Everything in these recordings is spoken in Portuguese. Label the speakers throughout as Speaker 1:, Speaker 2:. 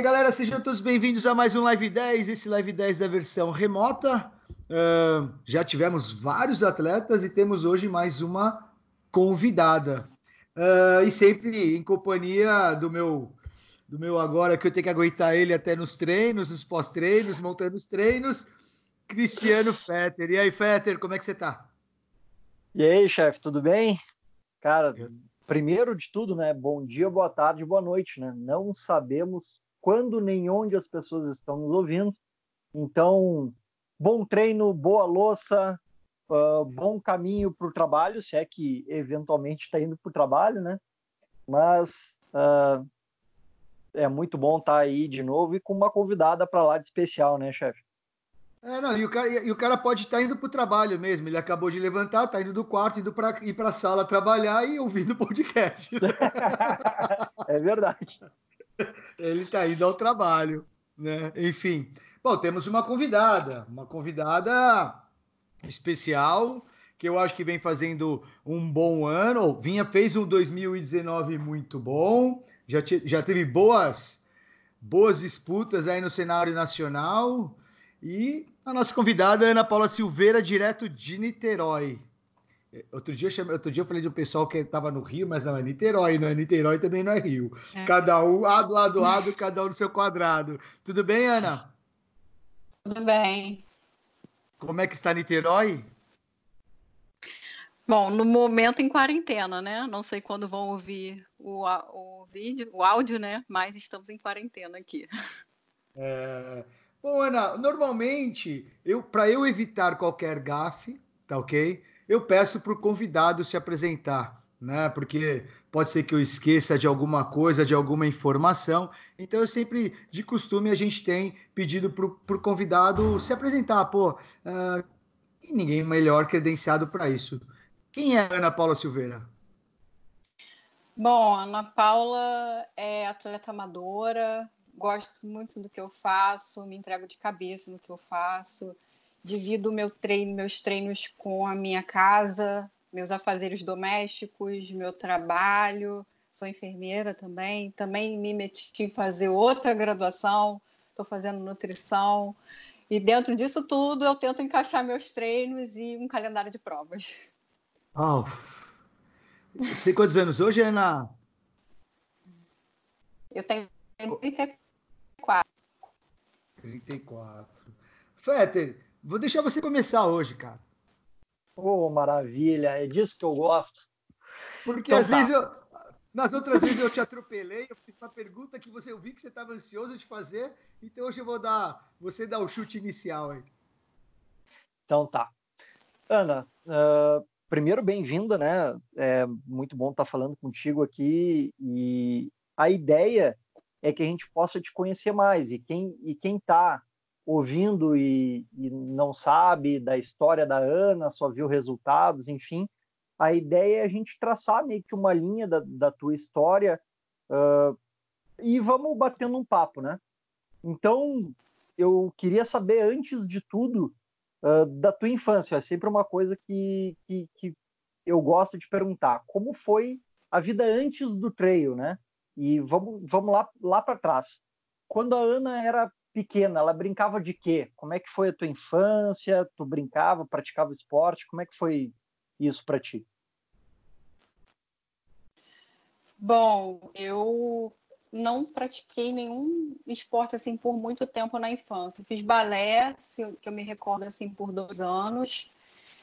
Speaker 1: aí, galera, sejam todos bem-vindos a mais um Live 10, esse Live 10 da versão remota. Uh, já tivemos vários atletas e temos hoje mais uma convidada. Uh, e sempre em companhia do meu do meu agora, que eu tenho que aguentar ele até nos treinos, nos pós-treinos, montando os treinos, Cristiano Fetter. E aí, Fetter, como é que você tá?
Speaker 2: E aí, chefe, tudo bem? Cara, primeiro de tudo, né? Bom dia, boa tarde, boa noite, né? Não sabemos quando nem onde as pessoas estão nos ouvindo. Então, bom treino, boa louça, uh, bom caminho para o trabalho, se é que eventualmente está indo para o trabalho, né? Mas uh, é muito bom estar tá aí de novo e com uma convidada para lá de especial, né, chefe?
Speaker 1: É, não, e o cara, e o cara pode estar tá indo para o trabalho mesmo. Ele acabou de levantar, está indo do quarto, indo para ir para a sala trabalhar e ouvindo o podcast.
Speaker 2: é verdade.
Speaker 1: Ele está indo ao trabalho, né? Enfim. Bom, temos uma convidada, uma convidada especial, que eu acho que vem fazendo um bom ano, vinha, fez um 2019 muito bom, já, te, já teve boas, boas disputas aí no cenário nacional, e a nossa convidada Ana Paula Silveira, direto de Niterói. Outro dia, eu chamei, outro dia eu falei de um pessoal que estava no Rio, mas não é Niterói, não é Niterói também não é Rio. É. Cada um lado, lado, lado, cada um no seu quadrado. Tudo bem, Ana?
Speaker 3: Tudo bem.
Speaker 1: Como é que está Niterói?
Speaker 3: Bom, no momento em quarentena, né? Não sei quando vão ouvir o, o vídeo, o áudio, né? Mas estamos em quarentena aqui.
Speaker 1: É... Bom, Ana, normalmente, eu, para eu evitar qualquer gafe, tá ok? Eu peço para o convidado se apresentar, né? Porque pode ser que eu esqueça de alguma coisa, de alguma informação. Então, eu sempre, de costume, a gente tem pedido para o convidado se apresentar. Pô, uh, e ninguém melhor credenciado para isso. Quem é Ana Paula Silveira?
Speaker 3: Bom, Ana Paula é atleta amadora, gosto muito do que eu faço, me entrego de cabeça no que eu faço divido meu treino, meus treinos com a minha casa, meus afazeres domésticos, meu trabalho. Sou enfermeira também. Também me meti em fazer outra graduação. Estou fazendo nutrição. E dentro disso tudo, eu tento encaixar meus treinos e um calendário de provas.
Speaker 1: Oh. Tem quantos anos hoje, Ana?
Speaker 3: Eu tenho 34.
Speaker 1: 34. Fetter, Vou deixar você começar hoje, cara.
Speaker 2: Oh, maravilha, é disso que eu gosto.
Speaker 1: Porque então, às tá. vezes eu, nas outras vezes eu te atropelei, eu fiz uma pergunta que você eu vi que você estava ansioso de fazer, então hoje eu vou dar, você dá o chute inicial aí.
Speaker 2: Então tá. Ana, uh, primeiro bem-vinda, né? É muito bom estar falando contigo aqui e a ideia é que a gente possa te conhecer mais e quem e quem está ouvindo e, e, não sabe da história da Ana, só viu resultados, enfim. A ideia é a gente traçar meio que uma linha da, da tua história uh, e vamos batendo um papo, né? Então, eu queria saber, antes de tudo, uh, da tua infância. É sempre uma coisa que, que, que eu gosto de perguntar. Como foi a vida antes do trail, né? E vamos, vamos lá, lá para trás. Quando a Ana era pequena, ela brincava de quê? Como é que foi a tua infância? Tu brincava, praticava esporte? Como é que foi isso para ti?
Speaker 3: Bom, eu não pratiquei nenhum esporte assim por muito tempo na infância. Fiz balé, que eu me recordo assim por dois anos.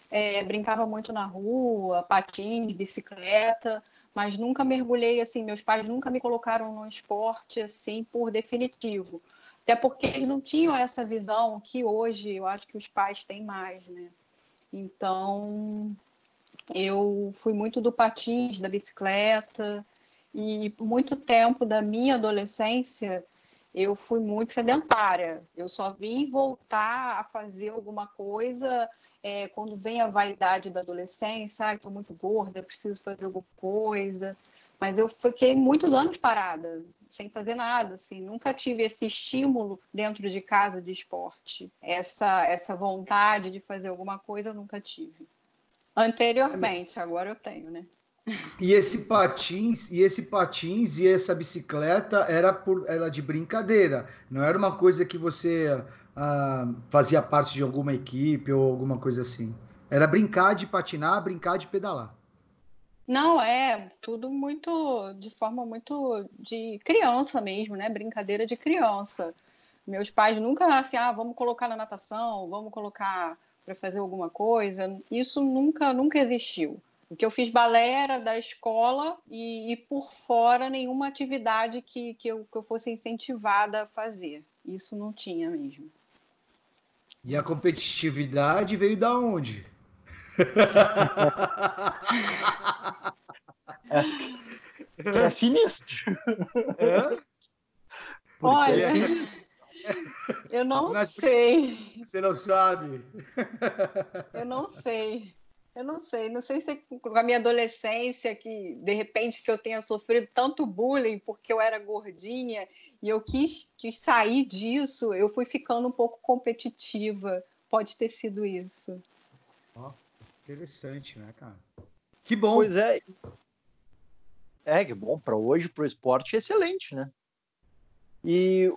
Speaker 3: É, brincava muito na rua, patins, bicicleta, mas nunca mergulhei assim. Meus pais nunca me colocaram no esporte assim por definitivo. Até porque eles não tinham essa visão que hoje eu acho que os pais têm mais, né? Então, eu fui muito do patins, da bicicleta, e por muito tempo da minha adolescência eu fui muito sedentária. Eu só vim voltar a fazer alguma coisa é, quando vem a vaidade da adolescência, ah, estou muito gorda, preciso fazer alguma coisa. Mas eu fiquei muitos anos parada, sem fazer nada, assim, nunca tive esse estímulo dentro de casa de esporte. Essa essa vontade de fazer alguma coisa eu nunca tive. Anteriormente, agora eu tenho, né?
Speaker 1: E esse patins, e esse patins e essa bicicleta era por era de brincadeira, não era uma coisa que você ah, fazia parte de alguma equipe ou alguma coisa assim. Era brincar de patinar, brincar de pedalar.
Speaker 3: Não, é tudo muito de forma muito de criança mesmo, né? Brincadeira de criança. Meus pais nunca assim, ah, vamos colocar na natação, vamos colocar para fazer alguma coisa. Isso nunca, nunca existiu. O que eu fiz balé era da escola e, e por fora nenhuma atividade que, que, eu, que eu fosse incentivada a fazer. Isso não tinha mesmo.
Speaker 1: E a competitividade veio da onde?
Speaker 2: É, é sinistro. É?
Speaker 3: Olha, eu não sei.
Speaker 1: Você não sabe?
Speaker 3: Eu não sei. Eu não sei, não sei se com a minha adolescência, que de repente que eu tenha sofrido tanto bullying porque eu era gordinha e eu quis, quis sair disso, eu fui ficando um pouco competitiva. Pode ter sido isso.
Speaker 1: Oh, interessante, né, cara? Que bom.
Speaker 2: Pois é. É, que bom. Para hoje, para o esporte, excelente, né? E,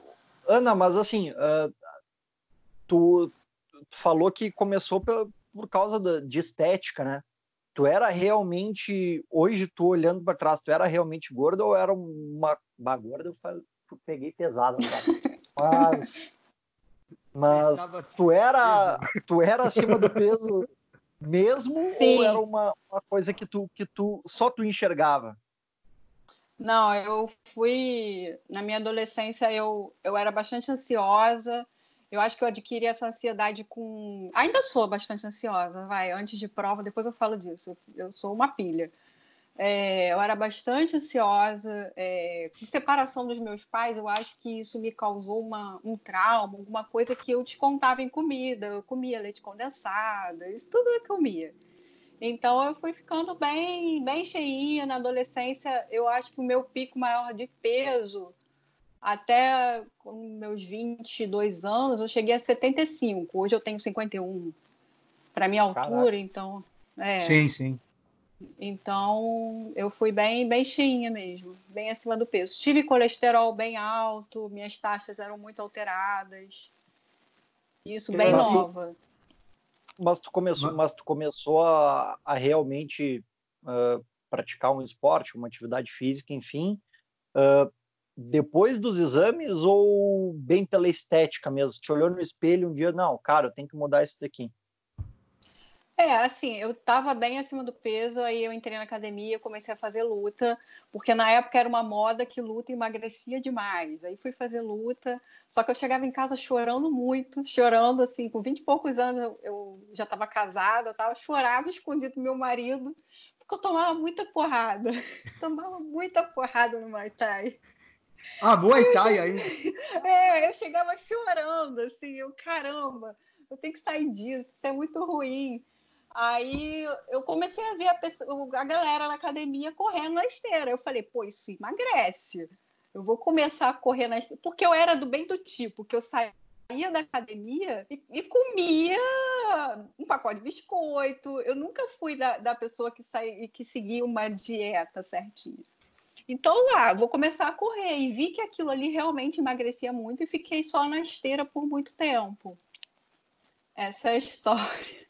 Speaker 2: Ana, mas assim, uh, tu, tu, falou que começou por, por causa da, de estética, né? Tu era realmente, hoje tu olhando para trás, tu era realmente gorda ou era uma, uma gorda? Eu, falei, eu peguei pesado, mas, mas tu era, tu era acima do peso mesmo Sim. ou era uma, uma coisa que tu, que tu só tu enxergava?
Speaker 3: Não, eu fui na minha adolescência eu, eu era bastante ansiosa, eu acho que eu adquiri essa ansiedade com. Ainda sou bastante ansiosa, vai. Antes de prova, depois eu falo disso. Eu sou uma pilha. É, eu era bastante ansiosa. É, com separação dos meus pais, eu acho que isso me causou uma, um trauma, alguma coisa que eu descontava em comida. Eu comia leite condensado, isso tudo eu comia. Então eu fui ficando bem, bem cheinha na adolescência. Eu acho que o meu pico maior de peso até com meus 22 anos, eu cheguei a 75. Hoje eu tenho 51. Para minha altura, Caraca. então. É.
Speaker 1: Sim, sim.
Speaker 3: Então, eu fui bem, bem cheinha mesmo, bem acima do peso. Tive colesterol bem alto, minhas taxas eram muito alteradas. Isso bem mas nova.
Speaker 2: Tu, mas tu começou, mas tu começou a, a realmente uh, praticar um esporte, uma atividade física, enfim, uh, depois dos exames ou bem pela estética mesmo? Te olhou no espelho um dia, não, cara, eu tenho que mudar isso daqui.
Speaker 3: É, assim, eu estava bem acima do peso, aí eu entrei na academia, comecei a fazer luta, porque na época era uma moda que luta emagrecia demais. Aí fui fazer luta, só que eu chegava em casa chorando muito, chorando assim, com 20 e poucos anos eu, eu já estava casada, tava, chorava escondido do meu marido, porque eu tomava muita porrada, tomava muita porrada no Muay Thai.
Speaker 1: Ah, Muay Thai aí.
Speaker 3: É, eu chegava chorando, assim, eu, caramba, eu tenho que sair disso, isso é muito ruim. Aí eu comecei a ver a, pessoa, a galera na academia correndo na esteira. Eu falei, pô, isso emagrece. Eu vou começar a correr na esteira. Porque eu era do bem do tipo, que eu saía da academia e, e comia um pacote de biscoito. Eu nunca fui da, da pessoa que, sai, que seguia uma dieta certinha. Então, lá, vou começar a correr. E vi que aquilo ali realmente emagrecia muito e fiquei só na esteira por muito tempo. Essa é a história.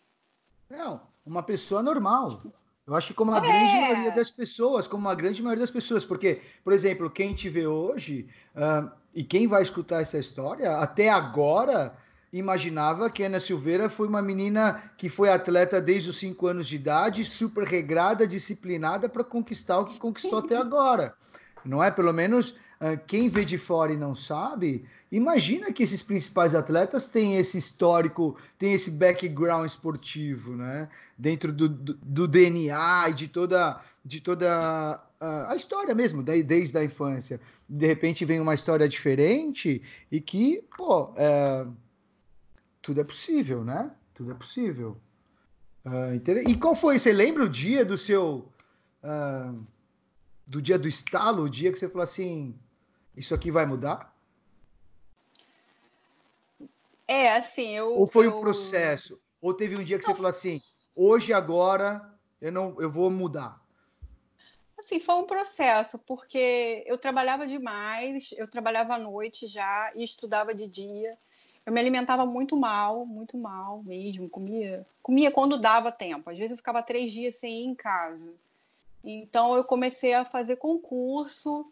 Speaker 1: Não, uma pessoa normal. Eu acho que como a é. grande maioria das pessoas, como a grande maioria das pessoas, porque, por exemplo, quem te vê hoje uh, e quem vai escutar essa história, até agora imaginava que Ana Silveira foi uma menina que foi atleta desde os 5 anos de idade, super regrada, disciplinada para conquistar o que conquistou até agora. Não é? Pelo menos quem vê de fora e não sabe, imagina que esses principais atletas têm esse histórico, têm esse background esportivo, né? Dentro do, do, do DNA e de toda, de toda uh, a história mesmo, desde a infância. De repente vem uma história diferente e que, pô, é, tudo é possível, né? Tudo é possível. Uh, e qual foi? Você lembra o dia do seu. Uh, do dia do estalo, o dia que você falou assim: isso aqui vai mudar?
Speaker 3: É, assim, eu.
Speaker 1: Ou foi
Speaker 3: o
Speaker 1: um processo? Ou teve um dia que não. você falou assim: hoje, agora, eu, não, eu vou mudar?
Speaker 3: Assim, foi um processo, porque eu trabalhava demais, eu trabalhava à noite já e estudava de dia. Eu me alimentava muito mal, muito mal mesmo. Comia, comia quando dava tempo. Às vezes eu ficava três dias sem ir em casa. Então eu comecei a fazer concurso,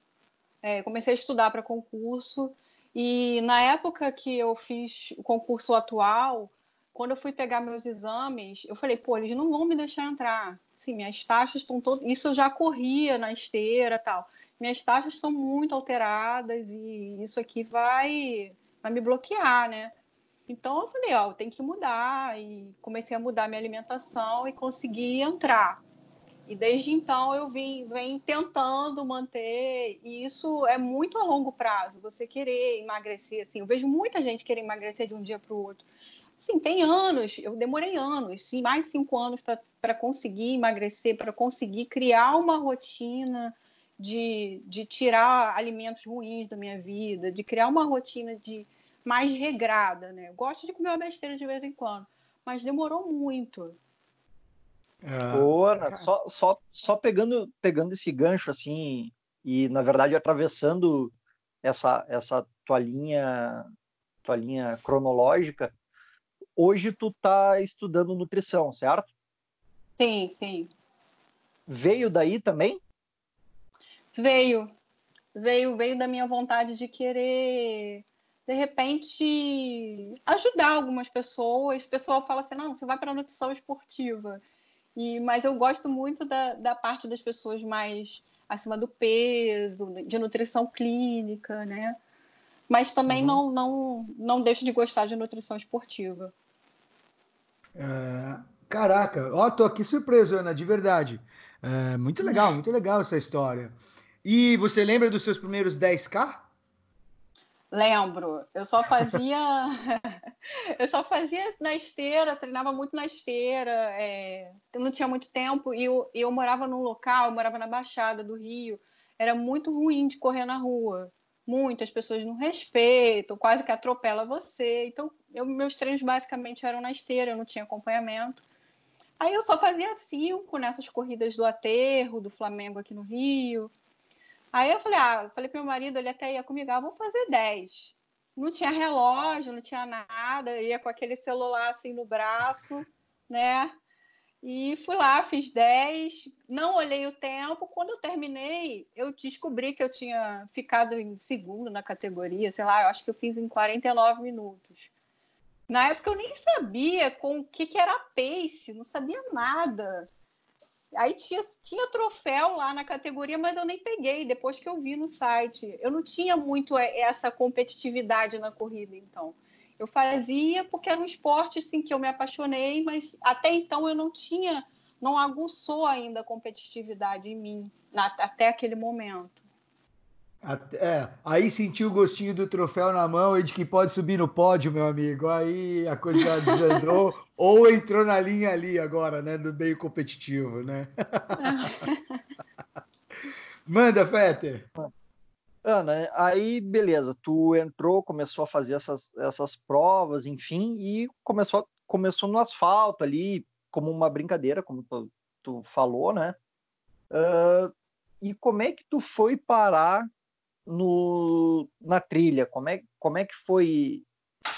Speaker 3: é, comecei a estudar para concurso. E na época que eu fiz o concurso atual, quando eu fui pegar meus exames, eu falei, pô, eles não vão me deixar entrar. Sim, minhas taxas estão todas. Isso eu já corria na esteira tal. Minhas taxas estão muito alteradas e isso aqui vai, vai me bloquear, né? Então eu falei, ó, tem que mudar e comecei a mudar minha alimentação e consegui entrar. E desde então eu vim, vem tentando manter, e isso é muito a longo prazo, você querer emagrecer, assim, eu vejo muita gente querer emagrecer de um dia para o outro. Sim, tem anos, eu demorei anos, sim, mais cinco anos para conseguir emagrecer, para conseguir criar uma rotina de, de tirar alimentos ruins da minha vida, de criar uma rotina de mais regrada, né? Eu gosto de comer uma besteira de vez em quando, mas demorou muito.
Speaker 2: É... Boa, só, só, só pegando, pegando esse gancho assim, e na verdade atravessando essa, essa tua linha, tua linha cronológica, hoje tu tá estudando nutrição, certo?
Speaker 3: Sim, sim.
Speaker 2: Veio daí também?
Speaker 3: Veio. Veio, veio da minha vontade de querer de repente ajudar algumas pessoas. O pessoal fala assim: "Não, você vai para nutrição esportiva". E mas eu gosto muito da, da parte das pessoas mais acima do peso, de nutrição clínica, né? Mas também uhum. não, não, não deixo de gostar de nutrição esportiva.
Speaker 1: É, caraca, ó, tô aqui surpreso, Ana, de verdade. É, muito legal, muito legal essa história. E você lembra dos seus primeiros 10K?
Speaker 3: Lembro. Eu só fazia. eu só fazia na esteira, treinava muito na esteira. É... não tinha muito tempo e eu, eu morava num local, eu morava na Baixada do Rio. Era muito ruim de correr na rua. Muitas pessoas não respeitam, quase que atropela você. Então, eu, meus treinos basicamente eram na esteira, eu não tinha acompanhamento. Aí eu só fazia cinco nessas corridas do aterro, do Flamengo aqui no Rio. Aí eu falei, ah, falei pro meu marido, ele até ia comigo, ah, vou fazer 10. Não tinha relógio, não tinha nada, ia com aquele celular assim no braço, né? E fui lá, fiz 10, não olhei o tempo. Quando eu terminei, eu descobri que eu tinha ficado em segundo na categoria, sei lá, eu acho que eu fiz em 49 minutos. Na época eu nem sabia com o que, que era pace, não sabia nada. Aí tinha, tinha troféu lá na categoria, mas eu nem peguei depois que eu vi no site. Eu não tinha muito essa competitividade na corrida, então. Eu fazia porque era um esporte assim, que eu me apaixonei, mas até então eu não tinha, não aguçou ainda a competitividade em mim, na, até aquele momento.
Speaker 1: É, aí sentiu o gostinho do troféu na mão e de que pode subir no pódio, meu amigo. Aí a coisa desandou ou entrou na linha ali agora, né, do meio competitivo, né? Manda, Fetter.
Speaker 2: Ana, aí beleza, tu entrou, começou a fazer essas, essas provas, enfim, e começou, começou no asfalto ali, como uma brincadeira, como tu, tu falou, né? Uh, e como é que tu foi parar no, na trilha? Como é, como é que foi?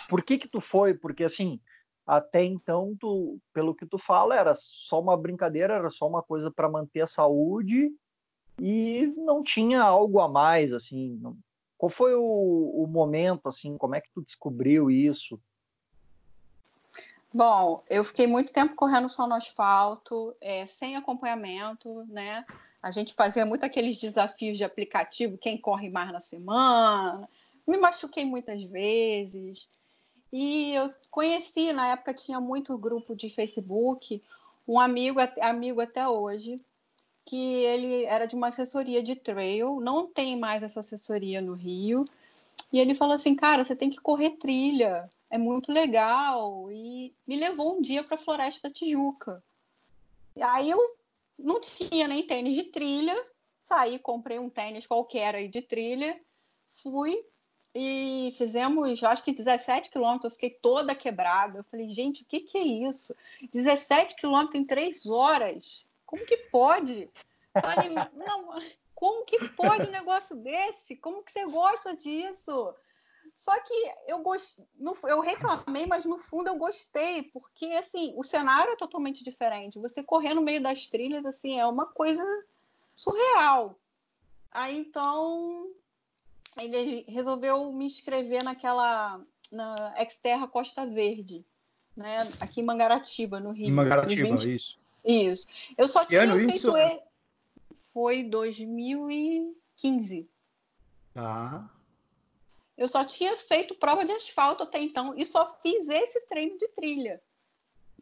Speaker 2: Por que que tu foi? Porque assim, até então, tu, pelo que tu fala, era só uma brincadeira, era só uma coisa para manter a saúde e não tinha algo a mais, assim. Qual foi o, o momento, assim? Como é que tu descobriu isso?
Speaker 3: Bom, eu fiquei muito tempo correndo só no asfalto, é, sem acompanhamento, né? A gente fazia muito aqueles desafios de aplicativo, quem corre mais na semana. Me machuquei muitas vezes. E eu conheci, na época tinha muito grupo de Facebook, um amigo, amigo até hoje, que ele era de uma assessoria de trail, não tem mais essa assessoria no Rio. E ele falou assim: "Cara, você tem que correr trilha, é muito legal". E me levou um dia para a Floresta da Tijuca. E aí eu não tinha nem tênis de trilha, saí, comprei um tênis qualquer aí de trilha, fui e fizemos, acho que 17 quilômetros, eu fiquei toda quebrada. Eu falei, gente, o que, que é isso? 17 quilômetros em três horas? Como que pode? Falei, não, como que pode um negócio desse? Como que você gosta disso? Só que eu gost... eu reclamei, mas no fundo eu gostei, porque assim, o cenário é totalmente diferente. Você correr no meio das trilhas, assim, é uma coisa surreal. Aí então ele resolveu me inscrever naquela na Exterra Costa Verde, né? Aqui em Mangaratiba, no Rio. Em
Speaker 1: Mangaratiba, 20... isso.
Speaker 3: Isso. Eu só
Speaker 1: que tinha ano feito isso?
Speaker 3: Foi 2015.
Speaker 1: Tá.
Speaker 3: Eu só tinha feito prova de asfalto até então e só fiz esse treino de trilha.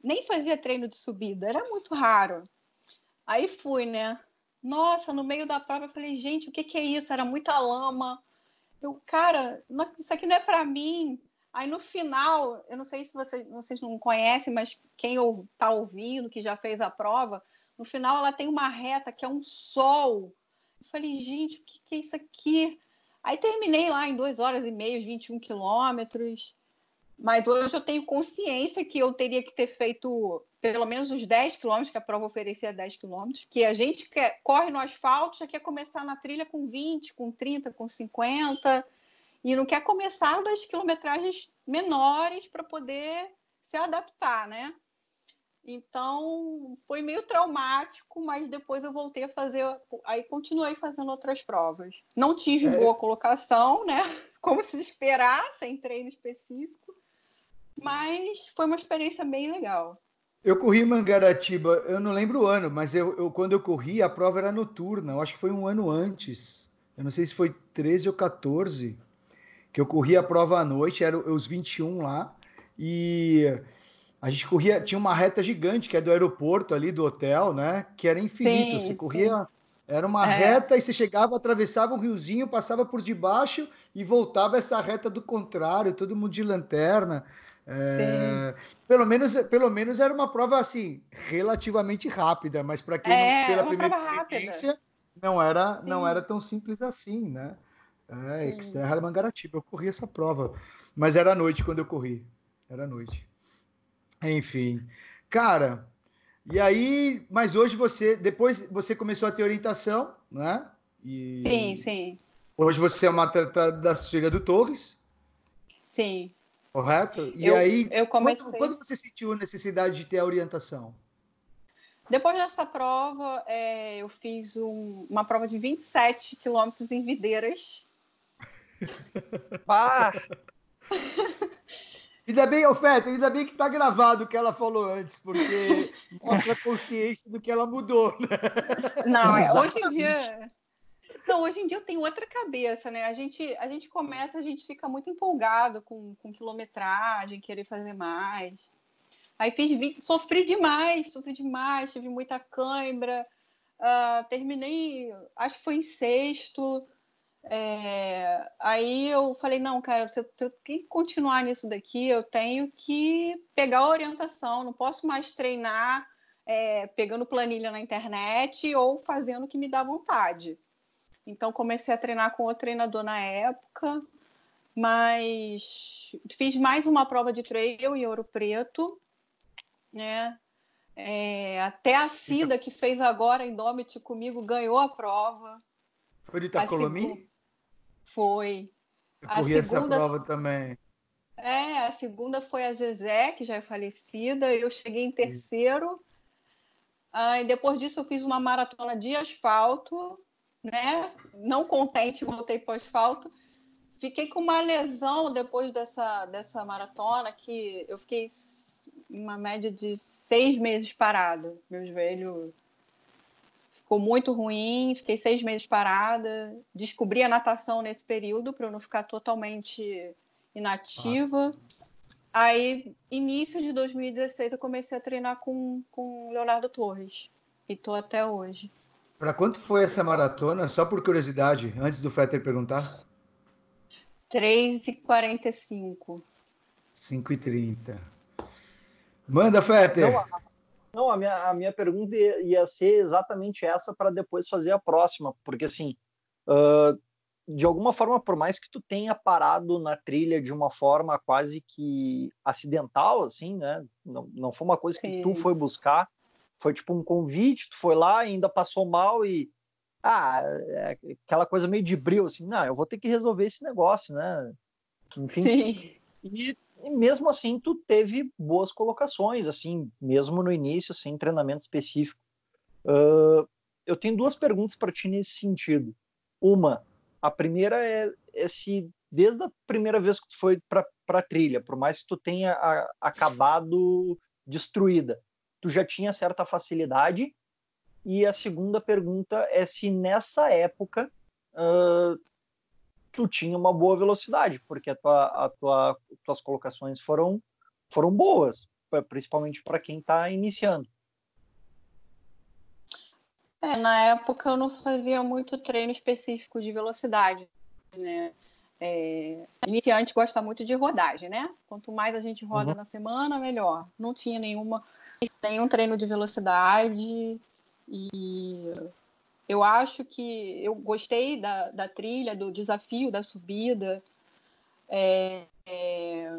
Speaker 3: Nem fazia treino de subida, era muito raro. Aí fui, né? Nossa, no meio da prova eu falei, gente, o que, que é isso? Era muita lama. Eu, cara, isso aqui não é para mim. Aí no final, eu não sei se vocês, vocês não conhecem, mas quem está ouvindo, que já fez a prova, no final ela tem uma reta que é um sol. Eu falei, gente, o que, que é isso aqui? Aí terminei lá em 2 horas e meia, 21 quilômetros. Mas hoje eu tenho consciência que eu teria que ter feito pelo menos os 10 quilômetros, que a prova oferecia 10 quilômetros, que a gente quer, corre no asfalto, já quer começar na trilha com 20, com 30, com 50, e não quer começar das quilometragens menores para poder se adaptar, né? Então foi meio traumático, mas depois eu voltei a fazer, aí continuei fazendo outras provas. Não tive é. boa colocação, né? Como se esperar, sem treino específico, mas foi uma experiência bem legal.
Speaker 1: Eu corri Mangaratiba, eu não lembro o ano, mas eu, eu, quando eu corri, a prova era noturna, eu acho que foi um ano antes. Eu não sei se foi 13 ou 14, que eu corri a prova à noite, eram os 21 lá, e a gente corria, tinha uma reta gigante, que é do aeroporto ali, do hotel, né? Que era infinito. Sim, você corria, sim. era uma é. reta e você chegava, atravessava o riozinho, passava por debaixo e voltava essa reta do contrário, todo mundo de lanterna. É, pelo, menos, pelo menos era uma prova assim, relativamente rápida, mas para quem é, não pela primeira experiência, rápida. não era, não era tão simples assim, né? É, Exterra Mangaratiba, eu corri essa prova, mas era à noite quando eu corri, era à noite. Enfim, cara, e aí, mas hoje você, depois você começou a ter orientação, né?
Speaker 3: E sim, sim.
Speaker 1: Hoje você é uma atleta da Chega do Torres.
Speaker 3: Sim.
Speaker 1: Correto? E eu, aí, eu comecei... quando, quando, você sentiu a necessidade de ter a orientação?
Speaker 3: Depois dessa prova, é, eu fiz um, uma prova de 27 quilômetros em Videiras.
Speaker 1: Pá! Ainda bem, Ofeta, ainda bem que tá gravado o que ela falou antes, porque mostra a consciência do que ela mudou, né?
Speaker 3: Não, é, hoje em dia não, hoje em dia eu tenho outra cabeça, né? A gente, a gente começa, a gente fica muito empolgado com, com quilometragem, querer fazer mais. Aí fiz, sofri demais, sofri demais, tive muita cãibra. Uh, terminei, acho que foi em sexto. É, aí eu falei, não, cara, se eu tenho que continuar nisso daqui, eu tenho que pegar a orientação, não posso mais treinar é, pegando planilha na internet ou fazendo o que me dá vontade. Então comecei a treinar com outro treinador na época, mas fiz mais uma prova de trail em Ouro Preto, né? É, até a Cida, que fez agora em Domit comigo, ganhou a prova.
Speaker 1: Foi de Itacolomi?
Speaker 3: Foi.
Speaker 1: Eu corri segunda... essa prova também.
Speaker 3: É, a segunda foi a Zezé, que já é falecida. Eu cheguei em terceiro. Ah, e depois disso eu fiz uma maratona de asfalto né? Não contente, voltei para o asfalto. Fiquei com uma lesão depois dessa, dessa maratona, que eu fiquei uma média de seis meses parada. Meu joelho ficou muito ruim, fiquei seis meses parada. Descobri a natação nesse período para eu não ficar totalmente inativa. Ah. Aí, início de 2016, eu comecei a treinar com, com Leonardo Torres. E tô até hoje.
Speaker 1: Para quanto foi essa maratona? Só por curiosidade, antes do Fetter perguntar.
Speaker 3: 3h45.
Speaker 1: 5h30. Manda, Fetter.
Speaker 2: Não, não, a, minha, a minha pergunta ia ser exatamente essa para depois fazer a próxima, porque assim, uh, de alguma forma, por mais que tu tenha parado na trilha de uma forma quase que acidental, assim, né? Não, não foi uma coisa que Sim. tu foi buscar, Foi tipo um convite, tu foi lá, ainda passou mal e ah, é aquela coisa meio de bril, assim, não, eu vou ter que resolver esse negócio, né? Enfim. Sim. E, e, mesmo assim, tu teve boas colocações, assim, mesmo no início, sem treinamento específico. Uh, eu tenho duas perguntas para ti nesse sentido. Uma, a primeira é, é, se desde a primeira vez que tu foi para a trilha, por mais que tu tenha a, acabado destruída, tu já tinha certa facilidade e a segunda pergunta é se nessa época uh, tu tinha uma boa velocidade, porque a tua, a tua, tuas colocações foram, foram boas, principalmente para quem está iniciando.
Speaker 3: É, na época eu não fazia muito treino específico de velocidade, né? É, iniciante gosta muito de rodagem, né? Quanto mais a gente roda uhum. na semana, melhor. Não tinha nenhuma, nenhum treino de velocidade. E eu acho que eu gostei da, da trilha, do desafio da subida, é, é,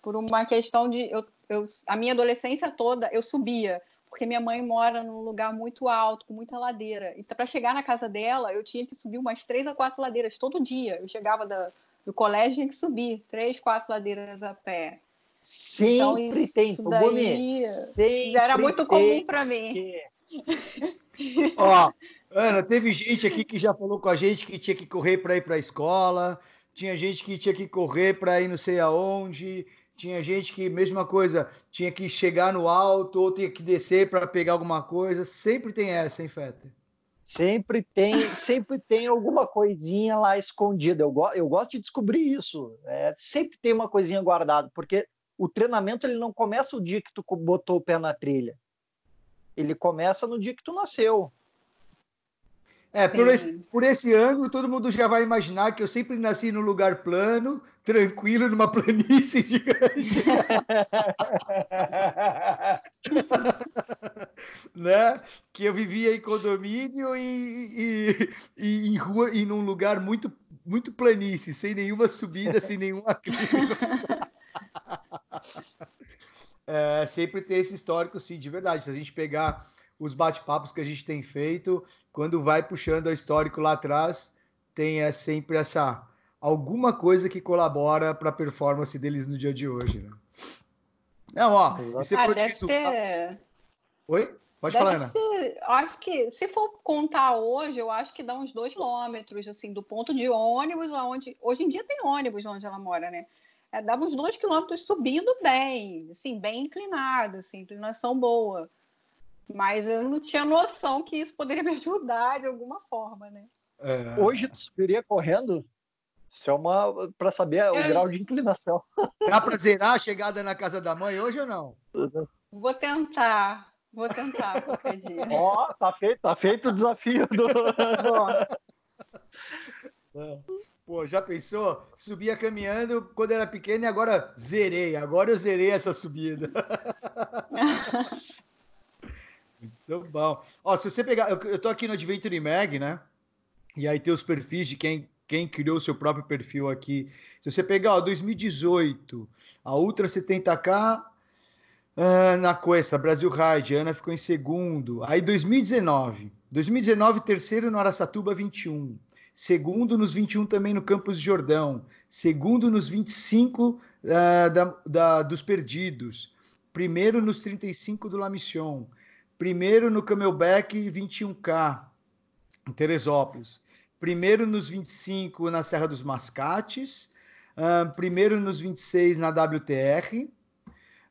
Speaker 3: por uma questão de. Eu, eu, a minha adolescência toda eu subia, porque minha mãe mora num lugar muito alto, com muita ladeira. Então, para chegar na casa dela, eu tinha que subir umas três a quatro ladeiras todo dia. Eu chegava da, do colégio, tinha que subir três, quatro ladeiras a pé.
Speaker 2: Sempre então, isso, tem, isso daí
Speaker 3: Sempre era muito comum para mim.
Speaker 1: Ó, Ana, teve gente aqui que já falou com a gente que tinha que correr para ir para a escola, tinha gente que tinha que correr para ir não sei aonde, tinha gente que, mesma coisa, tinha que chegar no alto ou tinha que descer para pegar alguma coisa. Sempre tem essa, hein, Feta?
Speaker 2: Sempre tem, sempre tem alguma coisinha lá escondida. Eu, go eu gosto de descobrir isso. É, sempre tem uma coisinha guardada, porque o treinamento ele não começa o dia que tu botou o pé na trilha. Ele começa no dia que tu nasceu.
Speaker 1: É, por esse, por esse ângulo, todo mundo já vai imaginar que eu sempre nasci num lugar plano, tranquilo, numa planície gigante. né? Que eu vivia em condomínio e, e, e, em rua, e num lugar muito, muito planície, sem nenhuma subida, sem nenhum aclive. é, sempre tem esse histórico, sim, de verdade. Se a gente pegar os bate-papos que a gente tem feito, quando vai puxando o histórico lá atrás, tem é, sempre essa alguma coisa que colabora para a performance deles no dia de hoje. Né? Não, ó,
Speaker 3: você ah, pode deve ter...
Speaker 1: Oi? Pode deve falar, Ana.
Speaker 3: Ser, acho que se for contar hoje, eu acho que dá uns dois quilômetros, assim, do ponto de ônibus, aonde hoje em dia tem ônibus onde ela mora, né? É, dava uns dois quilômetros subindo bem, assim, bem inclinado, assim, inclinação boa. Mas eu não tinha noção que isso poderia me ajudar de alguma forma, né?
Speaker 2: É... Hoje tu subiria correndo? Isso é uma para saber o grau de inclinação.
Speaker 1: Dá para zerar a chegada na casa da mãe hoje ou não?
Speaker 3: Vou tentar. Vou tentar qualquer dia.
Speaker 2: Ó, oh, tá feito, tá feito o desafio do.
Speaker 1: Pô, já pensou? Subia caminhando quando era pequeno e agora zerei. Agora eu zerei essa subida. Muito bom. Ó, se você pegar. Eu, eu tô aqui no Adventure Mag, né? E aí tem os perfis de quem, quem criou o seu próprio perfil aqui. Se você pegar, ó, 2018, a Ultra 70K uh, na Cuesta, Brasil Ride, Ana ficou em segundo. Aí 2019. 2019, terceiro no Araçatuba 21 segundo nos 21 também no Campos de Jordão, segundo nos 25 uh, da, da, dos Perdidos, primeiro nos 35 do La Mission, primeiro no Camelback 21K, em Teresópolis, primeiro nos 25 na Serra dos Mascates, uh, primeiro nos 26 na WTR,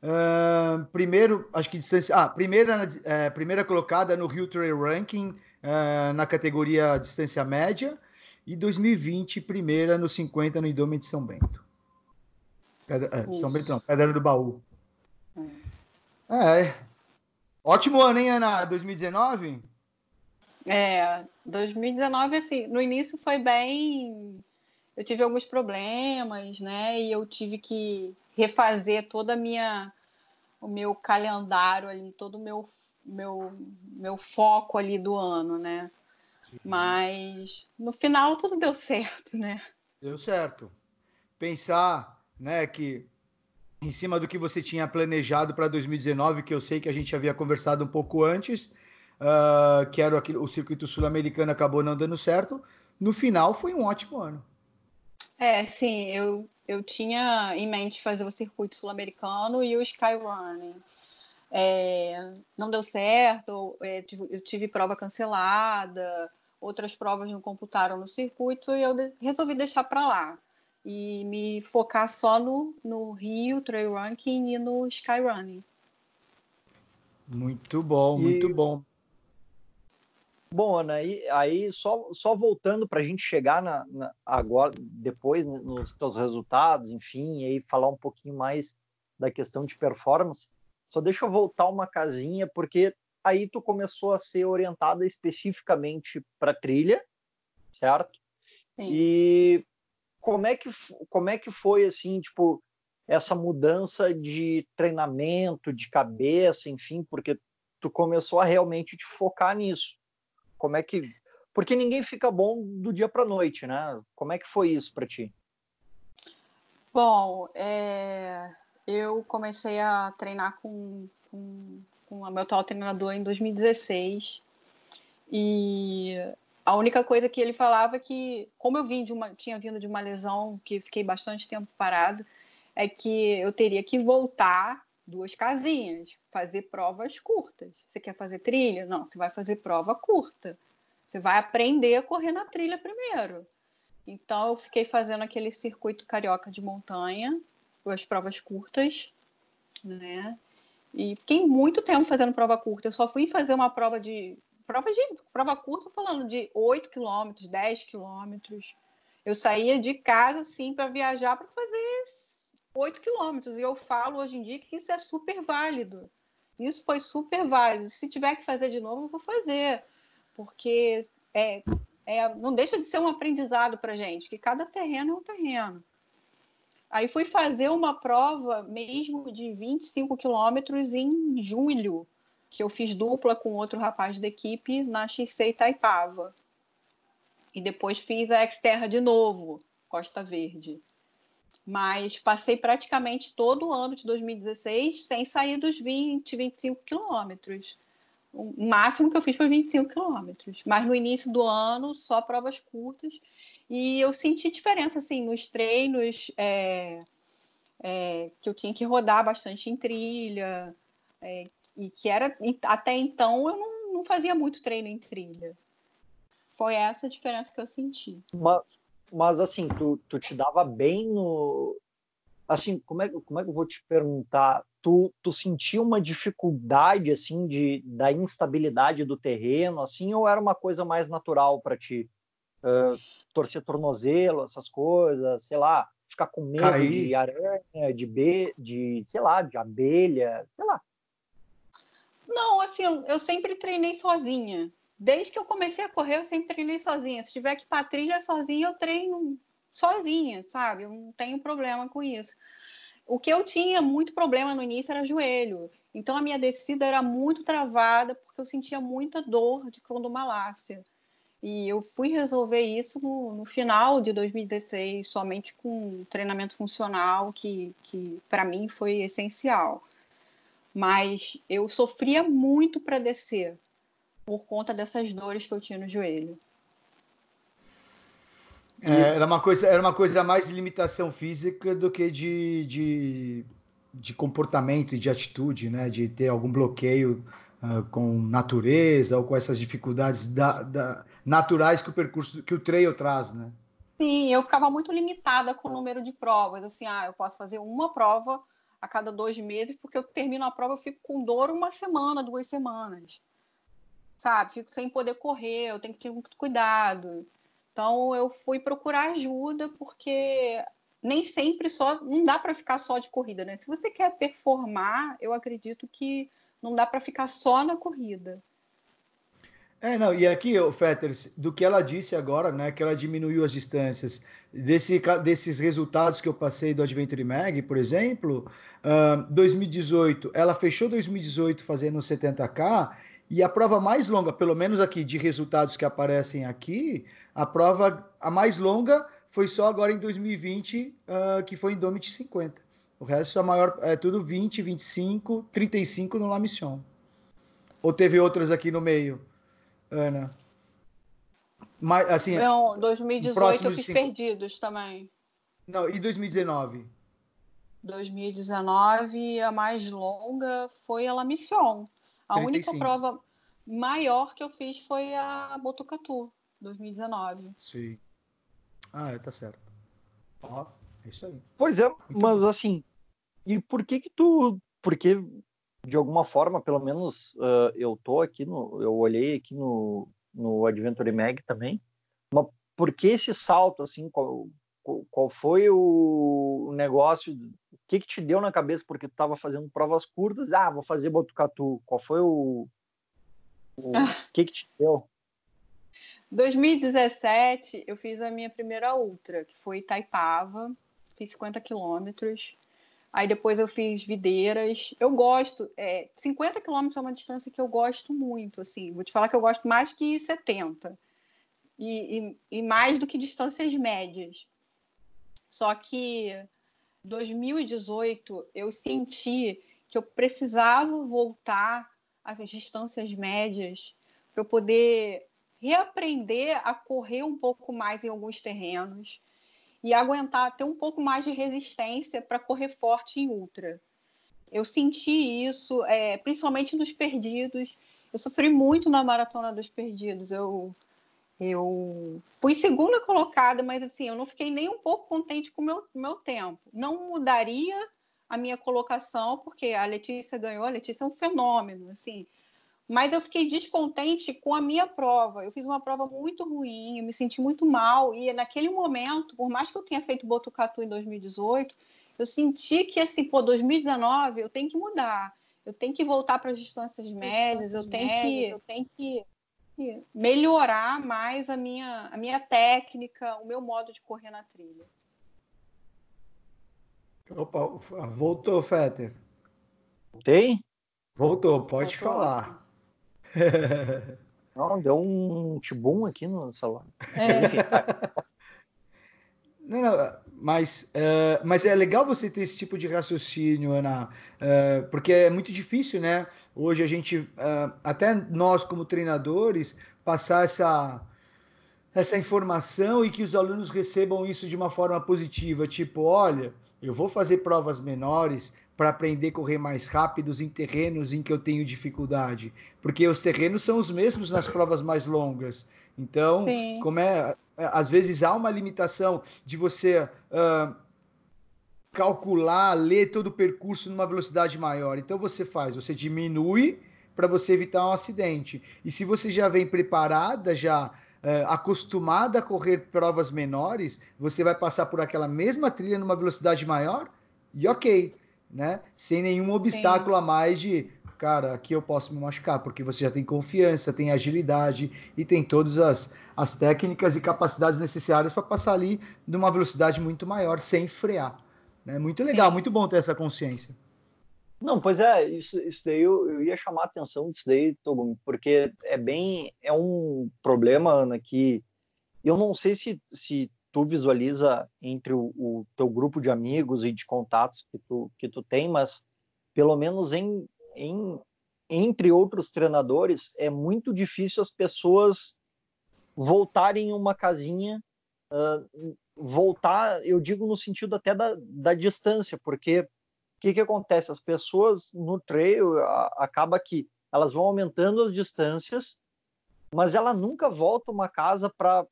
Speaker 1: uh, primeiro, acho que distância, ah, primeira, uh, primeira colocada no Rio Trail Ranking uh, na categoria distância média, e 2020, primeira no 50 no Idome de São Bento. Pedra, é, São Bento não, Pedra do Baú. É. é. Ótimo ano, hein, Ana? 2019?
Speaker 3: É, 2019, assim, no início foi bem. Eu tive alguns problemas, né? E eu tive que refazer toda a minha. o meu calendário ali, todo o meu, meu, meu foco ali do ano, né? Mas no final tudo deu certo, né?
Speaker 1: Deu certo. Pensar, né, que em cima do que você tinha planejado para 2019, que eu sei que a gente havia conversado um pouco antes, uh, que era o, o circuito sul-americano acabou não dando certo. No final, foi um ótimo ano.
Speaker 3: É, sim, eu, eu tinha em mente fazer o circuito sul-americano e o Skyrunning. É, não deu certo, é, eu tive prova cancelada, outras provas não computaram no circuito e eu de, resolvi deixar para lá e me focar só no, no Rio Trail Ranking e no Skyrunning.
Speaker 1: Muito bom, e... muito bom.
Speaker 2: Bom, Ana, aí, aí só, só voltando para a gente chegar na, na, agora, depois, nos teus resultados, enfim, e aí falar um pouquinho mais da questão de performance, só deixa eu voltar uma casinha, porque aí tu começou a ser orientada especificamente para trilha, certo? Sim. E como é que como é que foi assim, tipo, essa mudança de treinamento, de cabeça, enfim, porque tu começou a realmente te focar nisso. Como é que porque ninguém fica bom do dia para noite, né? Como é que foi isso para ti?
Speaker 3: Bom, é... eu comecei a treinar com, com, com o meu atual treinador em 2016 e a única coisa que ele falava é que, como eu vim de uma, tinha vindo de uma lesão que fiquei bastante tempo parado, é que eu teria que voltar duas casinhas, fazer provas curtas. Você quer fazer trilha? Não, você vai fazer prova curta. Você vai aprender a correr na trilha primeiro. Então eu fiquei fazendo aquele circuito carioca de montanha, as provas curtas, né? E fiquei muito tempo fazendo prova curta. Eu só fui fazer uma prova de prova de prova curta, falando de 8 quilômetros, 10 quilômetros. Eu saía de casa assim para viajar para fazer 8 quilômetros. E eu falo hoje em dia que isso é super válido. Isso foi super válido. Se tiver que fazer de novo, eu vou fazer. Porque é, é, não deixa de ser um aprendizado para gente, que cada terreno é um terreno. Aí fui fazer uma prova mesmo de 25 quilômetros em julho que eu fiz dupla com outro rapaz da equipe na XC Itaipava. E depois fiz a Xterra de novo, Costa Verde. Mas passei praticamente todo o ano de 2016 sem sair dos 20, 25 quilômetros. O máximo que eu fiz foi 25 quilômetros. Mas no início do ano, só provas curtas. E eu senti diferença, assim, nos treinos, é, é, que eu tinha que rodar bastante em trilha, é, e que era até então eu não, não fazia muito treino em trilha. Foi essa a diferença que eu senti.
Speaker 2: Mas, mas assim, tu, tu te dava bem no. Assim, como é, como é que eu vou te perguntar? Tu, tu sentia uma dificuldade, assim, de, da instabilidade do terreno, assim, ou era uma coisa mais natural para ti? Uh, torcer tornozelo, essas coisas, sei lá, ficar com medo Cair. de aranha, de, be, de, sei lá, de abelha, sei lá.
Speaker 3: Não, assim, eu, sempre treinei sozinha. Desde que eu comecei a correr, eu sempre treinei sozinha. Se tiver que ir para trilha sozinha, eu treino sozinha, sabe? Eu não tenho problema com isso. O que eu tinha muito problema no início era joelho. Então a minha descida era muito travada porque eu sentia muita dor de condomalácia. E eu fui resolver isso no, no final de 2016, somente com treinamento funcional, que, que para mim foi essencial mas eu sofria muito para descer por conta dessas dores que eu tinha no joelho.
Speaker 1: É, era uma coisa, era uma coisa mais de limitação física do que de, de, de comportamento e de atitude, né? De ter algum bloqueio uh, com natureza ou com essas dificuldades da, da, naturais que o percurso, que o trail traz, né?
Speaker 3: Sim, eu ficava muito limitada com o número de provas. Assim, ah, eu posso fazer uma prova a cada dois meses, porque eu termino a prova, eu fico com dor uma semana, duas semanas. Sabe? Fico sem poder correr, eu tenho que ter muito cuidado. Então eu fui procurar ajuda, porque nem sempre só. Não dá para ficar só de corrida, né? Se você quer performar, eu acredito que não dá para ficar só na corrida.
Speaker 1: É, não, e aqui, o Fetters, do que ela disse agora, né, que ela diminuiu as distâncias, desse, desses resultados que eu passei do Adventure Mag, por exemplo, uh, 2018, ela fechou 2018 fazendo 70K, e a prova mais longa, pelo menos aqui de resultados que aparecem aqui, a prova a mais longa foi só agora em 2020, uh, que foi em Domit 50. O resto é maior, é tudo 20, 25, 35 no La Mission. Ou teve outras aqui no meio, Ana?
Speaker 3: Mas, assim, Não, 2018 eu fiz cinco... perdidos também.
Speaker 1: Não, e 2019?
Speaker 3: 2019, a mais longa foi a La Mission. A 35. única prova maior que eu fiz foi a Botucatu, 2019.
Speaker 1: Sim. Ah, é, tá certo. Ó, é isso aí.
Speaker 2: Pois é, Muito mas bom. assim, e por que que tu, porque de alguma forma, pelo menos uh, eu tô aqui no, eu olhei aqui no, no Adventure Mag também, mas por que esse salto, assim, qual, qual foi o negócio, o que que te deu na cabeça porque tu estava fazendo provas curtas, ah, vou fazer Botucatu, qual foi o, o que que te deu?
Speaker 3: 2017 eu fiz a minha primeira ultra, que foi Itaipava, fiz 50 quilômetros, aí depois eu fiz Videiras, eu gosto, é, 50 quilômetros é uma distância que eu gosto muito, assim, vou te falar que eu gosto mais que 70, e, e, e mais do que distâncias médias, só que 2018 eu senti que eu precisava voltar às distâncias médias para eu poder reaprender a correr um pouco mais em alguns terrenos e aguentar, ter um pouco mais de resistência para correr forte em ultra. Eu senti isso, é, principalmente nos perdidos. Eu sofri muito na maratona dos perdidos. Eu eu fui segunda colocada, mas assim, eu não fiquei nem um pouco contente com o meu, meu tempo. Não mudaria a minha colocação, porque a Letícia ganhou, a Letícia é um fenômeno, assim. Mas eu fiquei descontente com a minha prova. Eu fiz uma prova muito ruim, eu me senti muito mal. E naquele momento, por mais que eu tenha feito Botucatu em 2018, eu senti que, assim, pô, 2019 eu tenho que mudar. Eu tenho que voltar para as distâncias médias, eu tenho que, eu tenho que melhorar mais a minha, a minha técnica, o meu modo de correr na trilha.
Speaker 1: Opa, voltou, Fetter.
Speaker 2: Tem?
Speaker 1: Voltou, pode voltou. falar.
Speaker 2: Não, deu um tibum aqui no celular. É.
Speaker 1: Não, não, mas, uh, mas é legal você ter esse tipo de raciocínio, Ana, uh, porque é muito difícil, né? Hoje a gente, uh, até nós como treinadores, passar essa, essa informação e que os alunos recebam isso de uma forma positiva, tipo, olha, eu vou fazer provas menores para aprender a correr mais rápidos em terrenos em que eu tenho dificuldade, porque os terrenos são os mesmos nas provas mais longas. Então, Sim. como é, é, às vezes há uma limitação de você uh, calcular, ler todo o percurso numa velocidade maior. Então você faz, você diminui para você evitar um acidente. E se você já vem preparada, já uh, acostumada a correr provas menores, você vai passar por aquela mesma trilha numa velocidade maior e ok, né? Sem nenhum obstáculo Sim. a mais de cara, aqui eu posso me machucar, porque você já tem confiança, tem agilidade e tem todas as, as técnicas e capacidades necessárias para passar ali numa velocidade muito maior, sem frear. Né? Muito legal, Sim. muito bom ter essa consciência.
Speaker 2: Não, pois é, isso, isso daí eu, eu ia chamar a atenção disso daí, Togumi, porque é bem, é um problema, Ana, que eu não sei se, se tu visualiza entre o, o teu grupo de amigos e de contatos que tu, que tu tem, mas pelo menos em, em, entre outros treinadores, é muito difícil as pessoas voltarem em uma casinha, uh, voltar, eu digo no sentido até da, da distância, porque o que, que acontece? As pessoas no trail a, acaba que elas vão aumentando as distâncias, mas ela nunca volta uma casa para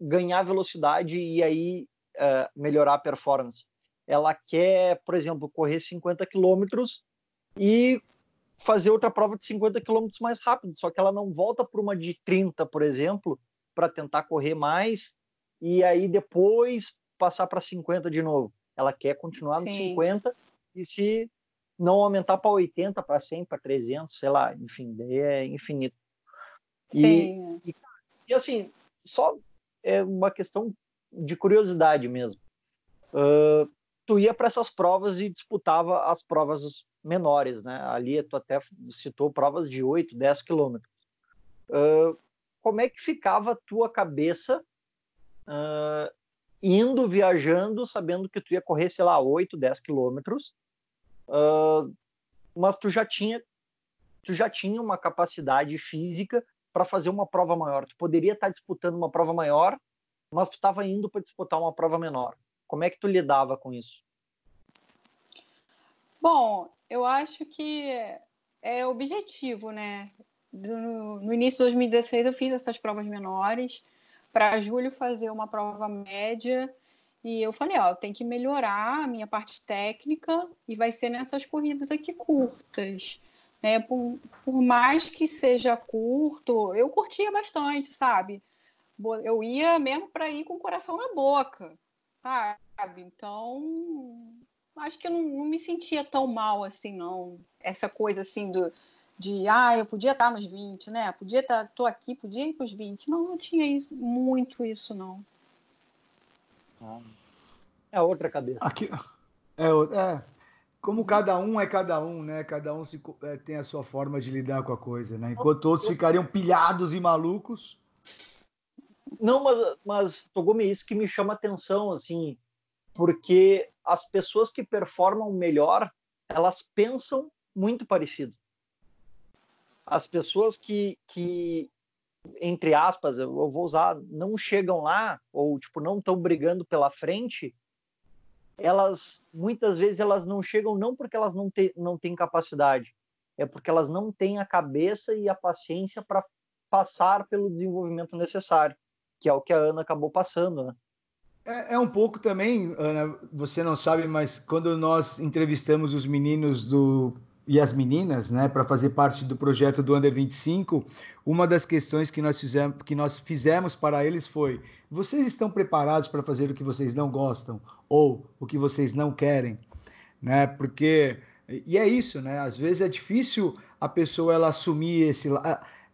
Speaker 2: ganhar velocidade e aí uh, melhorar a performance. Ela quer, por exemplo, correr 50 quilômetros e fazer outra prova de 50 km mais rápido, só que ela não volta para uma de 30, por exemplo, para tentar correr mais e aí depois passar para 50 de novo. Ela quer continuar no 50 e se não aumentar para 80, para 100, para 300, sei lá, enfim, daí é infinito. E, e, e, assim, só é uma questão de curiosidade mesmo. Uh, tu ia para essas provas e disputava as provas menores, né? Ali tu até citou provas de 8, 10 quilômetros. Uh, como é que ficava a tua cabeça uh, indo, viajando, sabendo que tu ia correr, sei lá, 8, 10 quilômetros, mas tu já tinha tu já tinha uma capacidade física para fazer uma prova maior. Tu poderia estar tá disputando uma prova maior, mas tu estava indo para disputar uma prova menor. Como é que tu lidava com isso?
Speaker 3: Bom, eu acho que é objetivo, né? No, no início de 2016 eu fiz essas provas menores, para julho fazer uma prova média e eu falei, ó, tem que melhorar a minha parte técnica e vai ser nessas corridas aqui curtas. Né? Por, por mais que seja curto, eu curtia bastante, sabe? Eu ia mesmo para ir com o coração na boca, sabe? Então, acho que eu não, não, me sentia tão mal assim, não. Essa coisa assim do, de, ah, eu podia estar nos 20, né? Podia estar, tô aqui, podia ir para os 20. Não, não tinha isso, muito isso, não.
Speaker 2: É outra cabeça.
Speaker 1: Aqui, é, é, como cada um é cada um, né? Cada um se, é, tem a sua forma de lidar com a coisa, né? Enquanto outros ficariam pilhados e malucos.
Speaker 2: Não, mas, mas Togumi, isso que me chama atenção, assim, porque as pessoas que performam melhor, elas pensam muito parecido. As pessoas que, que entre aspas, eu vou usar, não chegam lá ou tipo não estão brigando pela frente, elas muitas vezes elas não chegam não porque elas não, te, não têm capacidade, é porque elas não têm a cabeça e a paciência para passar pelo desenvolvimento necessário, que é o que a Ana acabou passando, né?
Speaker 1: É, é, um pouco também, Ana, você não sabe, mas quando nós entrevistamos os meninos do e as meninas, né, para fazer parte do projeto do Under 25, uma das questões que nós fizemos, que nós fizemos para eles foi: vocês estão preparados para fazer o que vocês não gostam ou o que vocês não querem, né? Porque e é isso, né? Às vezes é difícil a pessoa ela assumir esse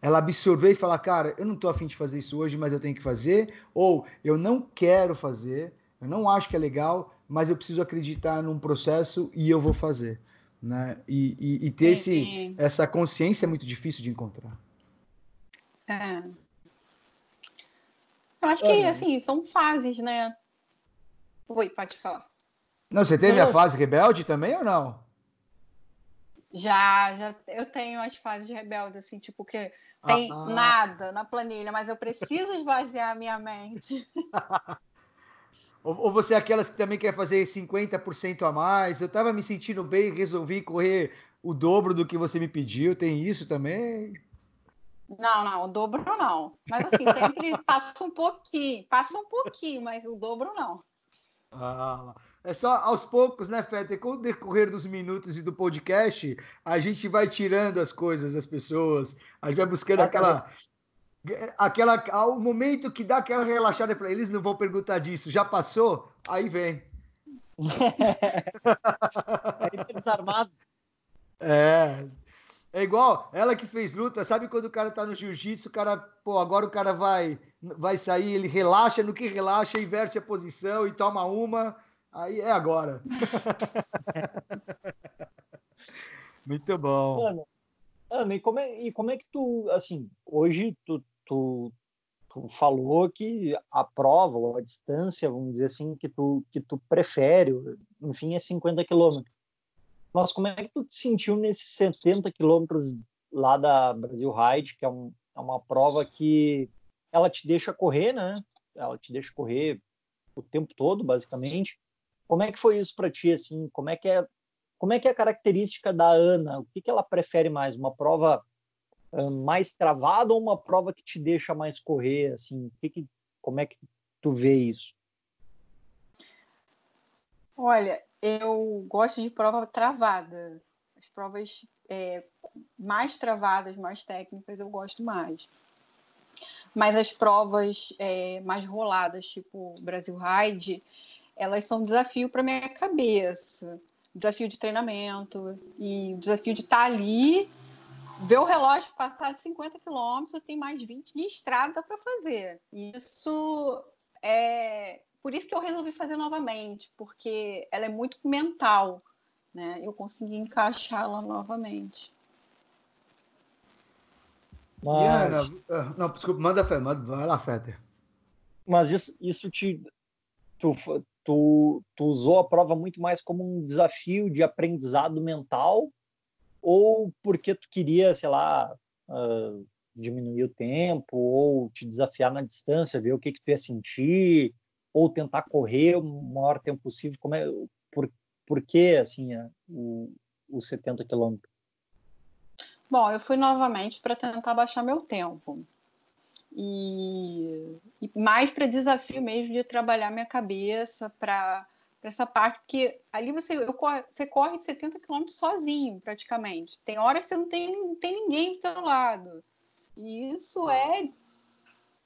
Speaker 1: ela absorver e falar, cara, eu não estou afim de fazer isso hoje, mas eu tenho que fazer, ou eu não quero fazer, eu não acho que é legal, mas eu preciso acreditar num processo e eu vou fazer né? E, e, e ter esse, essa consciência é muito difícil de encontrar.
Speaker 3: É. Eu acho que, assim, são fases, né? Oi, pode falar.
Speaker 1: Não, você teve a fase rebelde também ou não?
Speaker 3: Já, já eu tenho as fases rebeldes, assim, tipo, que tem ah, nada na planilha, mas eu preciso esvaziar a minha mente.
Speaker 1: Ou, você é aquelas que também quer fazer 50% a mais? Eu estava me sentindo bem e resolvi correr o dobro do que você me pediu. Tem isso também?
Speaker 3: Não, não, o dobro não. Mas assim, sempre passa um pouquinho, passa um pouquinho, mas o dobro não.
Speaker 1: Ah, é só aos poucos, né, Feta? Com o decorrer dos minutos e do podcast, a gente vai tirando as coisas das pessoas, a gente vai buscando aquela, aquela, o momento que dá aquela relaxada para eles não vão perguntar disso. Já passou? Aí vem.
Speaker 2: Aí tá desarmado.
Speaker 1: É. É igual ela que fez luta, sabe quando o cara tá no jiu-jitsu, o cara, pô, agora o cara vai vai sair, ele relaxa, no que relaxa, inverte a posição e toma uma, aí é agora. Muito bom.
Speaker 2: Ana, Ana, e como é, e como é que tu, assim, hoje tu, tu, tu falou que a prova ou a distância, vamos dizer assim, que tu, que tu prefere, enfim, é 50 quilômetros. Mas como é que tu te sentiu nesses 70 quilômetros lá da Brasil Ride, que é, um, é uma prova que ela te deixa correr, né? Ela te deixa correr o tempo todo, basicamente. Como é que foi isso para ti, assim? Como é que é, como é que é a característica da Ana? O que, que ela prefere mais? Uma prova mais travada ou uma prova que te deixa mais correr? Assim, que que, como é que tu vê isso?
Speaker 3: Olha, eu gosto de prova travada. As provas é, mais travadas, mais técnicas, eu gosto mais. Mas as provas é, mais roladas, tipo Brasil Ride, elas são um desafio para minha cabeça. Desafio de treinamento e desafio de estar tá ali ver o relógio passar de 50 quilômetros, tem mais 20 de estrada para fazer. Isso é por isso que eu resolvi fazer novamente, porque ela é muito mental, né? Eu consegui encaixá-la novamente.
Speaker 1: Mas... Ana, ah, não, desculpa, manda fé, manda, vai lá, Fetter.
Speaker 2: Mas isso, isso te tu, tu, tu usou a prova muito mais como um desafio de aprendizado mental ou porque tu queria, sei lá, uh, diminuir o tempo ou te desafiar na distância, ver o que que tu ia sentir ou tentar correr o maior tempo possível? Como é, por, por que, assim, o, os 70 quilômetros?
Speaker 3: Bom, eu fui novamente para tentar baixar meu tempo. E, e mais para desafio mesmo de trabalhar minha cabeça para essa parte, porque ali você, eu, você corre 70 quilômetros sozinho, praticamente. Tem horas que você não tem, não tem ninguém do seu lado. E isso é.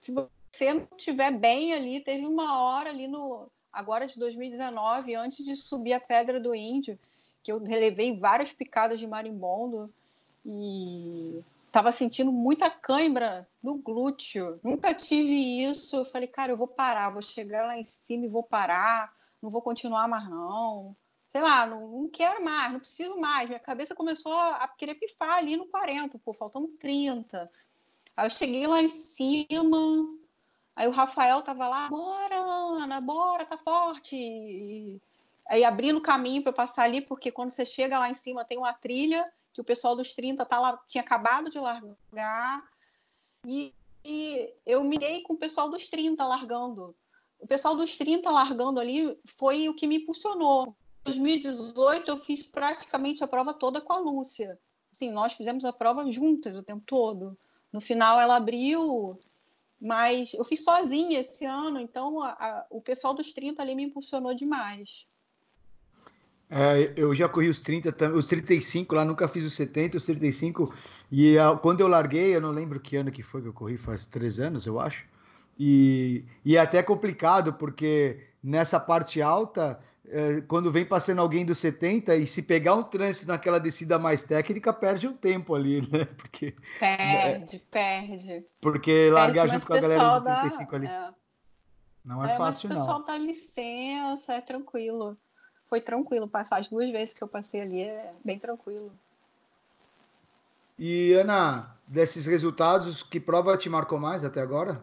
Speaker 3: Se você não estiver bem ali, teve uma hora ali no. Agora de 2019, antes de subir a Pedra do Índio, que eu relevei várias picadas de marimbondo e estava sentindo muita cãibra no glúteo. Nunca tive isso. Eu falei, cara, eu vou parar, vou chegar lá em cima e vou parar, não vou continuar mais não. Sei lá, não, não quero mais, não preciso mais. Minha cabeça começou a querer pifar ali no 40, pô, faltando 30. Aí eu cheguei lá em cima, aí o Rafael tava lá, bora, Ana, bora, tá forte. E aí abrindo caminho para passar ali, porque quando você chega lá em cima tem uma trilha que o pessoal dos 30 tá lá, tinha acabado de largar. E, e eu me dei com o pessoal dos 30 largando. O pessoal dos 30 largando ali foi o que me impulsionou. Em 2018 eu fiz praticamente a prova toda com a Lúcia. Assim, nós fizemos a prova juntas o tempo todo. No final ela abriu, mas eu fiz sozinha esse ano, então a, a, o pessoal dos 30 ali me impulsionou demais.
Speaker 1: É, eu já corri os 30, os 35 lá, nunca fiz os 70, os 35. E a, quando eu larguei, eu não lembro que ano que foi que eu corri, faz três anos, eu acho. E, e é até complicado, porque nessa parte alta, é, quando vem passando alguém dos 70 e se pegar um trânsito naquela descida mais técnica, perde um tempo ali, né?
Speaker 3: Porque, perde, é, perde.
Speaker 1: Porque perde, largar junto com a galera do 35 ali. É. Não é,
Speaker 3: é
Speaker 1: fácil,
Speaker 3: não. o pessoal dá licença, é tranquilo foi tranquilo passar. As duas vezes que eu passei ali é bem tranquilo.
Speaker 1: E, Ana, desses resultados, que prova te marcou mais até agora?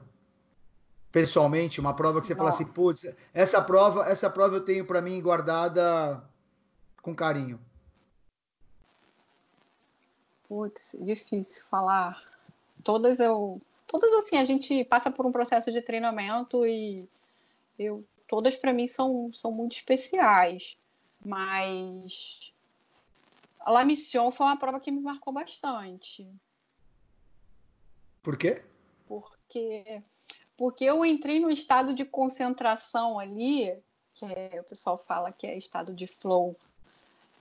Speaker 1: Pessoalmente, uma prova que você fala assim, putz, essa prova, essa prova eu tenho para mim guardada com carinho.
Speaker 3: Putz, difícil falar. Todas eu, todas assim, a gente passa por um processo de treinamento e eu todas para mim são, são muito especiais, mas a La Mission foi uma prova que me marcou bastante.
Speaker 1: Por quê?
Speaker 3: Porque, porque eu entrei no estado de concentração ali, que é, o pessoal fala que é estado de flow,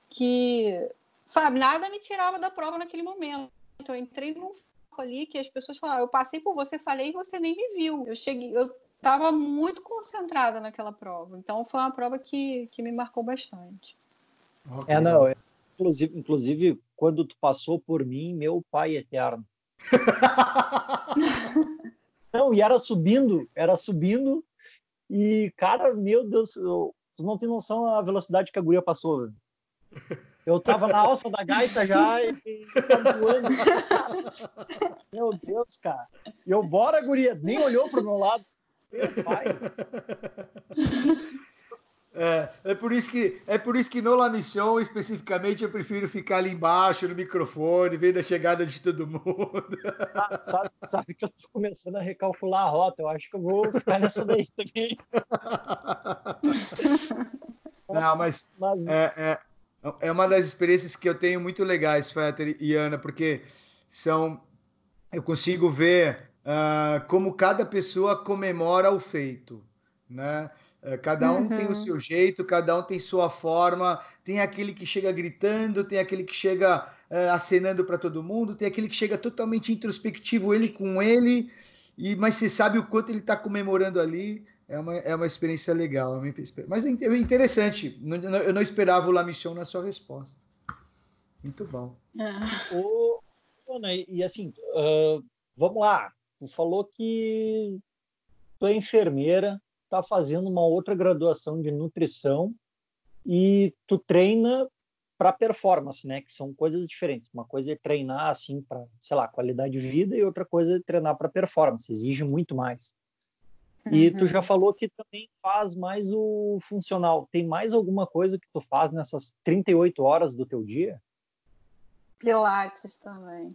Speaker 3: que, sabe, nada me tirava da prova naquele momento. Eu entrei num ali que as pessoas falaram, eu passei por você, falei e você nem me viu. Eu cheguei, eu estava muito concentrada naquela prova. Então foi uma prova que, que me marcou bastante.
Speaker 2: É, não. É, inclusive, inclusive, quando tu passou por mim, meu pai eterno. não, e era subindo, era subindo. E, cara, meu Deus, eu, tu não tem noção da velocidade que a guria passou. Velho. Eu tava na alça da gaita já e, e voando. Meu Deus, cara. E eu, bora, guria. Nem olhou pro meu lado.
Speaker 1: É, é por isso que é por isso que no La Mission especificamente eu prefiro ficar ali embaixo no microfone, vendo a chegada de todo mundo.
Speaker 2: Ah, sabe, sabe, que eu tô começando a recalcular a rota, eu acho que eu vou ficar nessa daí também.
Speaker 1: Não, mas, mas... É, é, é uma das experiências que eu tenho muito legais, Fetter e Ana, porque são eu consigo ver uh, como cada pessoa comemora o feito, né? Uh, cada um uhum. tem o uhum. seu jeito, cada um tem sua forma. Tem aquele que chega gritando, tem aquele que chega uh, acenando para todo mundo, tem aquele que chega totalmente introspectivo, ele com ele, e mas você sabe o quanto ele está comemorando ali. É uma, é uma experiência legal. É mas é, é interessante. Eu não esperava o La Mission na sua resposta. Muito bom.
Speaker 2: É. O, e assim, uh, vamos lá. Tu falou que tu é enfermeira, está fazendo uma outra graduação de nutrição e tu treina para performance, né? Que são coisas diferentes. Uma coisa é treinar assim para, sei lá, qualidade de vida e outra coisa é treinar para performance. Exige muito mais. E uhum. tu já falou que também faz mais o funcional. Tem mais alguma coisa que tu faz nessas 38 horas do teu dia?
Speaker 3: Pilates também.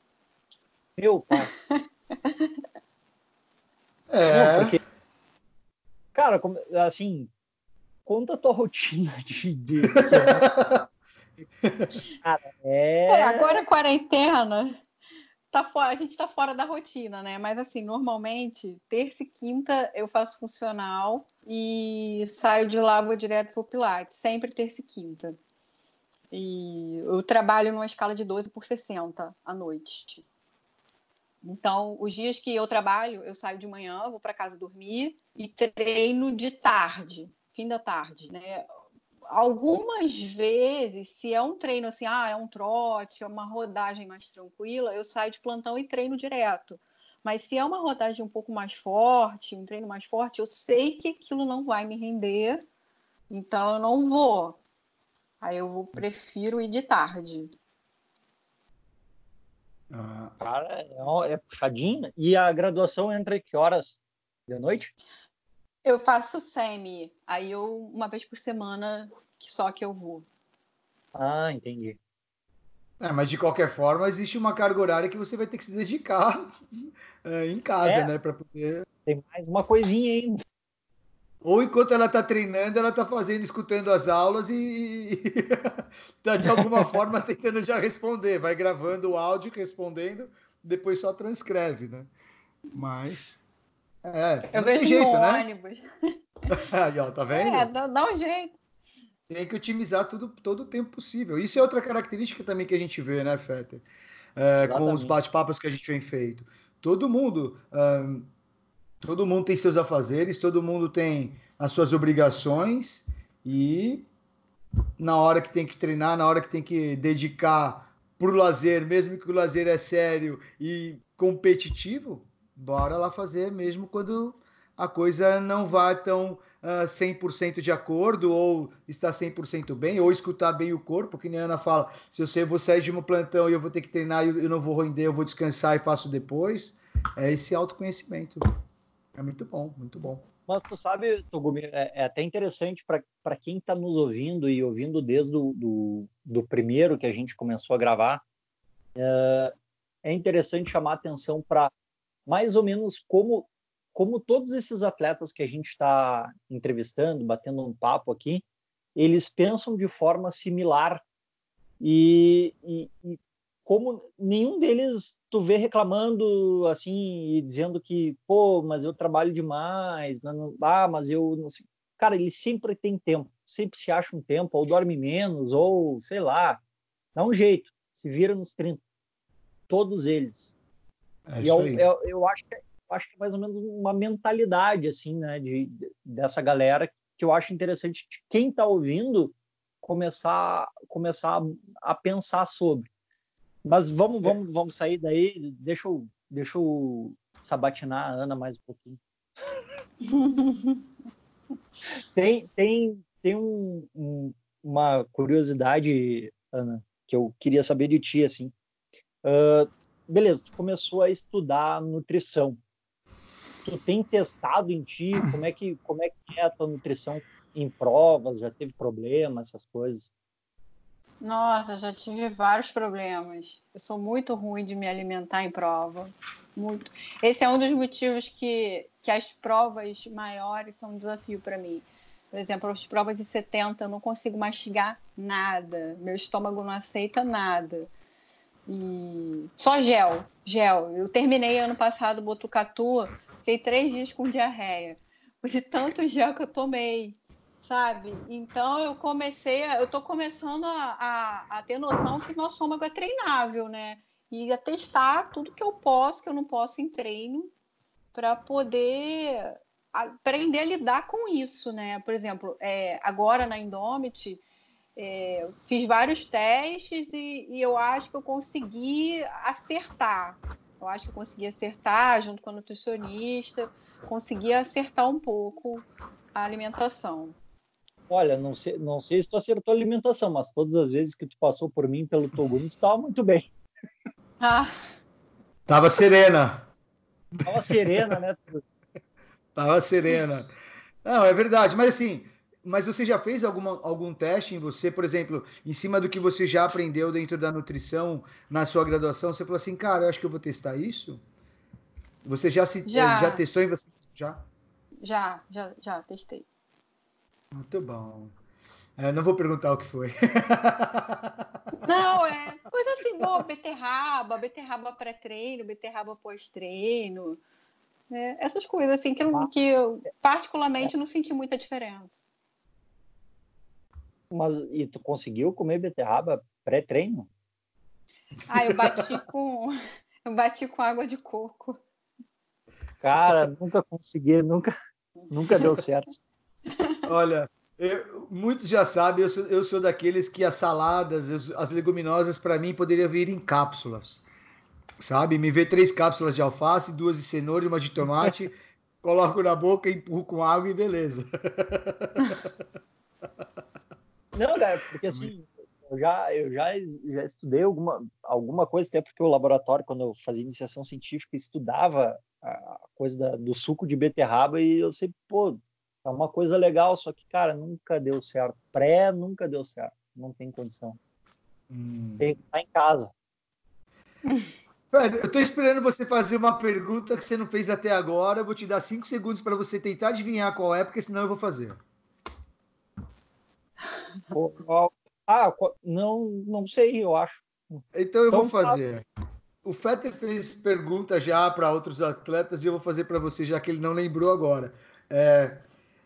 Speaker 2: Meu pai. é. Não, porque, cara, assim, conta a tua rotina de. de
Speaker 3: cara, é... é. Agora quarentena tá fora, a gente está fora da rotina, né? Mas assim, normalmente, terça e quinta eu faço funcional e saio de lá vou direto pro Pilates, sempre terça e quinta. E eu trabalho numa escala de 12 por 60 à noite. Então, os dias que eu trabalho, eu saio de manhã, vou para casa dormir e treino de tarde, fim da tarde, né? algumas vezes, se é um treino assim, ah, é um trote, é uma rodagem mais tranquila, eu saio de plantão e treino direto. Mas se é uma rodagem um pouco mais forte, um treino mais forte, eu sei que aquilo não vai me render, então eu não vou. Aí eu prefiro ir de tarde.
Speaker 2: Ah, cara, é, é puxadinho. Né? E a graduação entra que horas? De noite?
Speaker 3: Eu faço semi, aí eu uma vez por semana que só que eu vou.
Speaker 2: Ah, entendi.
Speaker 1: É, mas de qualquer forma existe uma carga horária que você vai ter que se dedicar é, em casa, é, né, para poder.
Speaker 2: Tem mais uma coisinha ainda.
Speaker 1: Ou enquanto ela está treinando, ela está fazendo, escutando as aulas e está de alguma forma tentando já responder. Vai gravando o áudio, respondendo, depois só transcreve, né? Mas
Speaker 3: é, eu vejo jeito, no né? ônibus.
Speaker 1: Aí, ó, tá vendo? É,
Speaker 3: dá, dá um jeito.
Speaker 1: Tem que otimizar tudo, todo o tempo possível. Isso é outra característica também que a gente vê, né, Fetter? É, com os bate-papos que a gente vem feito. Todo mundo, um, todo mundo tem seus afazeres, todo mundo tem as suas obrigações e na hora que tem que treinar, na hora que tem que dedicar para o lazer, mesmo que o lazer é sério e competitivo, bora lá fazer mesmo quando a coisa não vá tão uh, ah, 100% de acordo ou está 100% bem, ou escutar bem o corpo, que nem a Ana fala, se eu sei, vou sair de um plantão e eu vou ter que treinar e eu não vou render, eu vou descansar e faço depois, é esse autoconhecimento. É muito bom, muito bom.
Speaker 2: Mas tu sabe, Togumi, é, é até interessante para quem está nos ouvindo e ouvindo desde o do, do primeiro que a gente começou a gravar, é, é interessante chamar atenção para mais ou menos como como todos esses atletas que a gente está entrevistando, batendo um papo aqui, eles pensam de forma similar e, e, e, como nenhum deles tu vê reclamando assim e dizendo que pô, mas eu trabalho demais, mas não, ah, mas eu não sei. Cara, ele sempre tem tempo, sempre se acha um tempo, ou dorme menos, ou sei lá, dá um jeito, se vira nos 30. Todos eles. É e eu, eu, eu, acho que, acho que é mais ou menos uma mentalidade assim, né, de, dessa galera que eu acho interessante de quem está ouvindo começar começar a, pensar sobre. Mas vamos vamos vamos sair daí. Deixa eu deixa eu sabatinar a Ana mais um pouquinho. tem tem tem um, um, uma curiosidade, Ana, que eu queria saber de ti assim. Uh, beleza, tu começou a estudar nutrição. Tu tem testado em ti como é que como é que é a tua nutrição em provas? Já teve problemas, essas coisas?
Speaker 3: Nossa, já tive vários problemas. Eu sou muito ruim de me alimentar em prova. Muito. Esse é um dos motivos que, que as provas maiores são um desafio para mim. Por exemplo, as provas de 70 eu não consigo mastigar nada. Meu estômago não aceita nada. E só gel, gel. Eu terminei ano passado Botucatu, fiquei três dias com diarreia, de tanto gel que eu tomei, sabe? Então eu comecei, eu tô começando a, a, a, ter noção que nosso estômago é treinável, né? E a testar tudo que eu posso, que eu não posso em treino, para poder aprender a lidar com isso, né? Por exemplo, é, agora na Indomit, é, fiz vários testes e, e, eu acho que eu consegui acertar. Eu acho que eu consegui acertar junto com a nutricionista, consegui acertar um pouco a alimentação.
Speaker 2: Olha, não sei, não sei se tu acertou a alimentação, mas todas as vezes que tu passou por mim pelo Togumi, tu estava muito bem.
Speaker 3: Ah.
Speaker 1: Tava serena.
Speaker 2: Tava serena, né?
Speaker 1: Tava serena. Não, é verdade, mas assim, mas você já fez alguma, algum teste em você, por exemplo, em cima do que você já aprendeu dentro da nutrição na sua graduação? Você falou assim, cara, eu acho que eu vou testar isso? Você já se já, já testou em você? Já?
Speaker 3: Já, já, já testei.
Speaker 1: Muito bom. É, não vou perguntar o que foi.
Speaker 3: Não, é coisa assim boa, beterraba, beterraba pré-treino, beterraba pós-treino. Né? Essas coisas assim que, eu, que eu particularmente não senti muita diferença.
Speaker 2: Mas e tu conseguiu comer beterraba pré-treino?
Speaker 3: Ah, eu bati com eu bati com água de coco.
Speaker 2: Cara, nunca consegui, nunca nunca deu certo.
Speaker 1: Olha, eu, muitos já sabem, eu sou, eu sou daqueles que as saladas, as, as leguminosas, para mim, poderiam vir em cápsulas. Sabe? Me vê três cápsulas de alface, duas de cenoura e uma de tomate, coloco na boca, empurro com água e beleza.
Speaker 2: Não, cara, porque assim, eu já, eu já, já estudei alguma, alguma coisa, até porque o laboratório, quando eu fazia iniciação científica, estudava a coisa da, do suco de beterraba e eu sempre, pô, é uma coisa legal, só que, cara, nunca deu certo. Pré nunca deu certo. Não tem condição. Hum. Tem que estar em casa.
Speaker 1: eu estou esperando você fazer uma pergunta que você não fez até agora. Eu vou te dar cinco segundos para você tentar adivinhar qual é, porque senão eu vou fazer.
Speaker 2: Ah, não, não sei, eu acho.
Speaker 1: Então eu então, vou fazer. O Fetter fez pergunta já para outros atletas e eu vou fazer para você, já que ele não lembrou agora. É,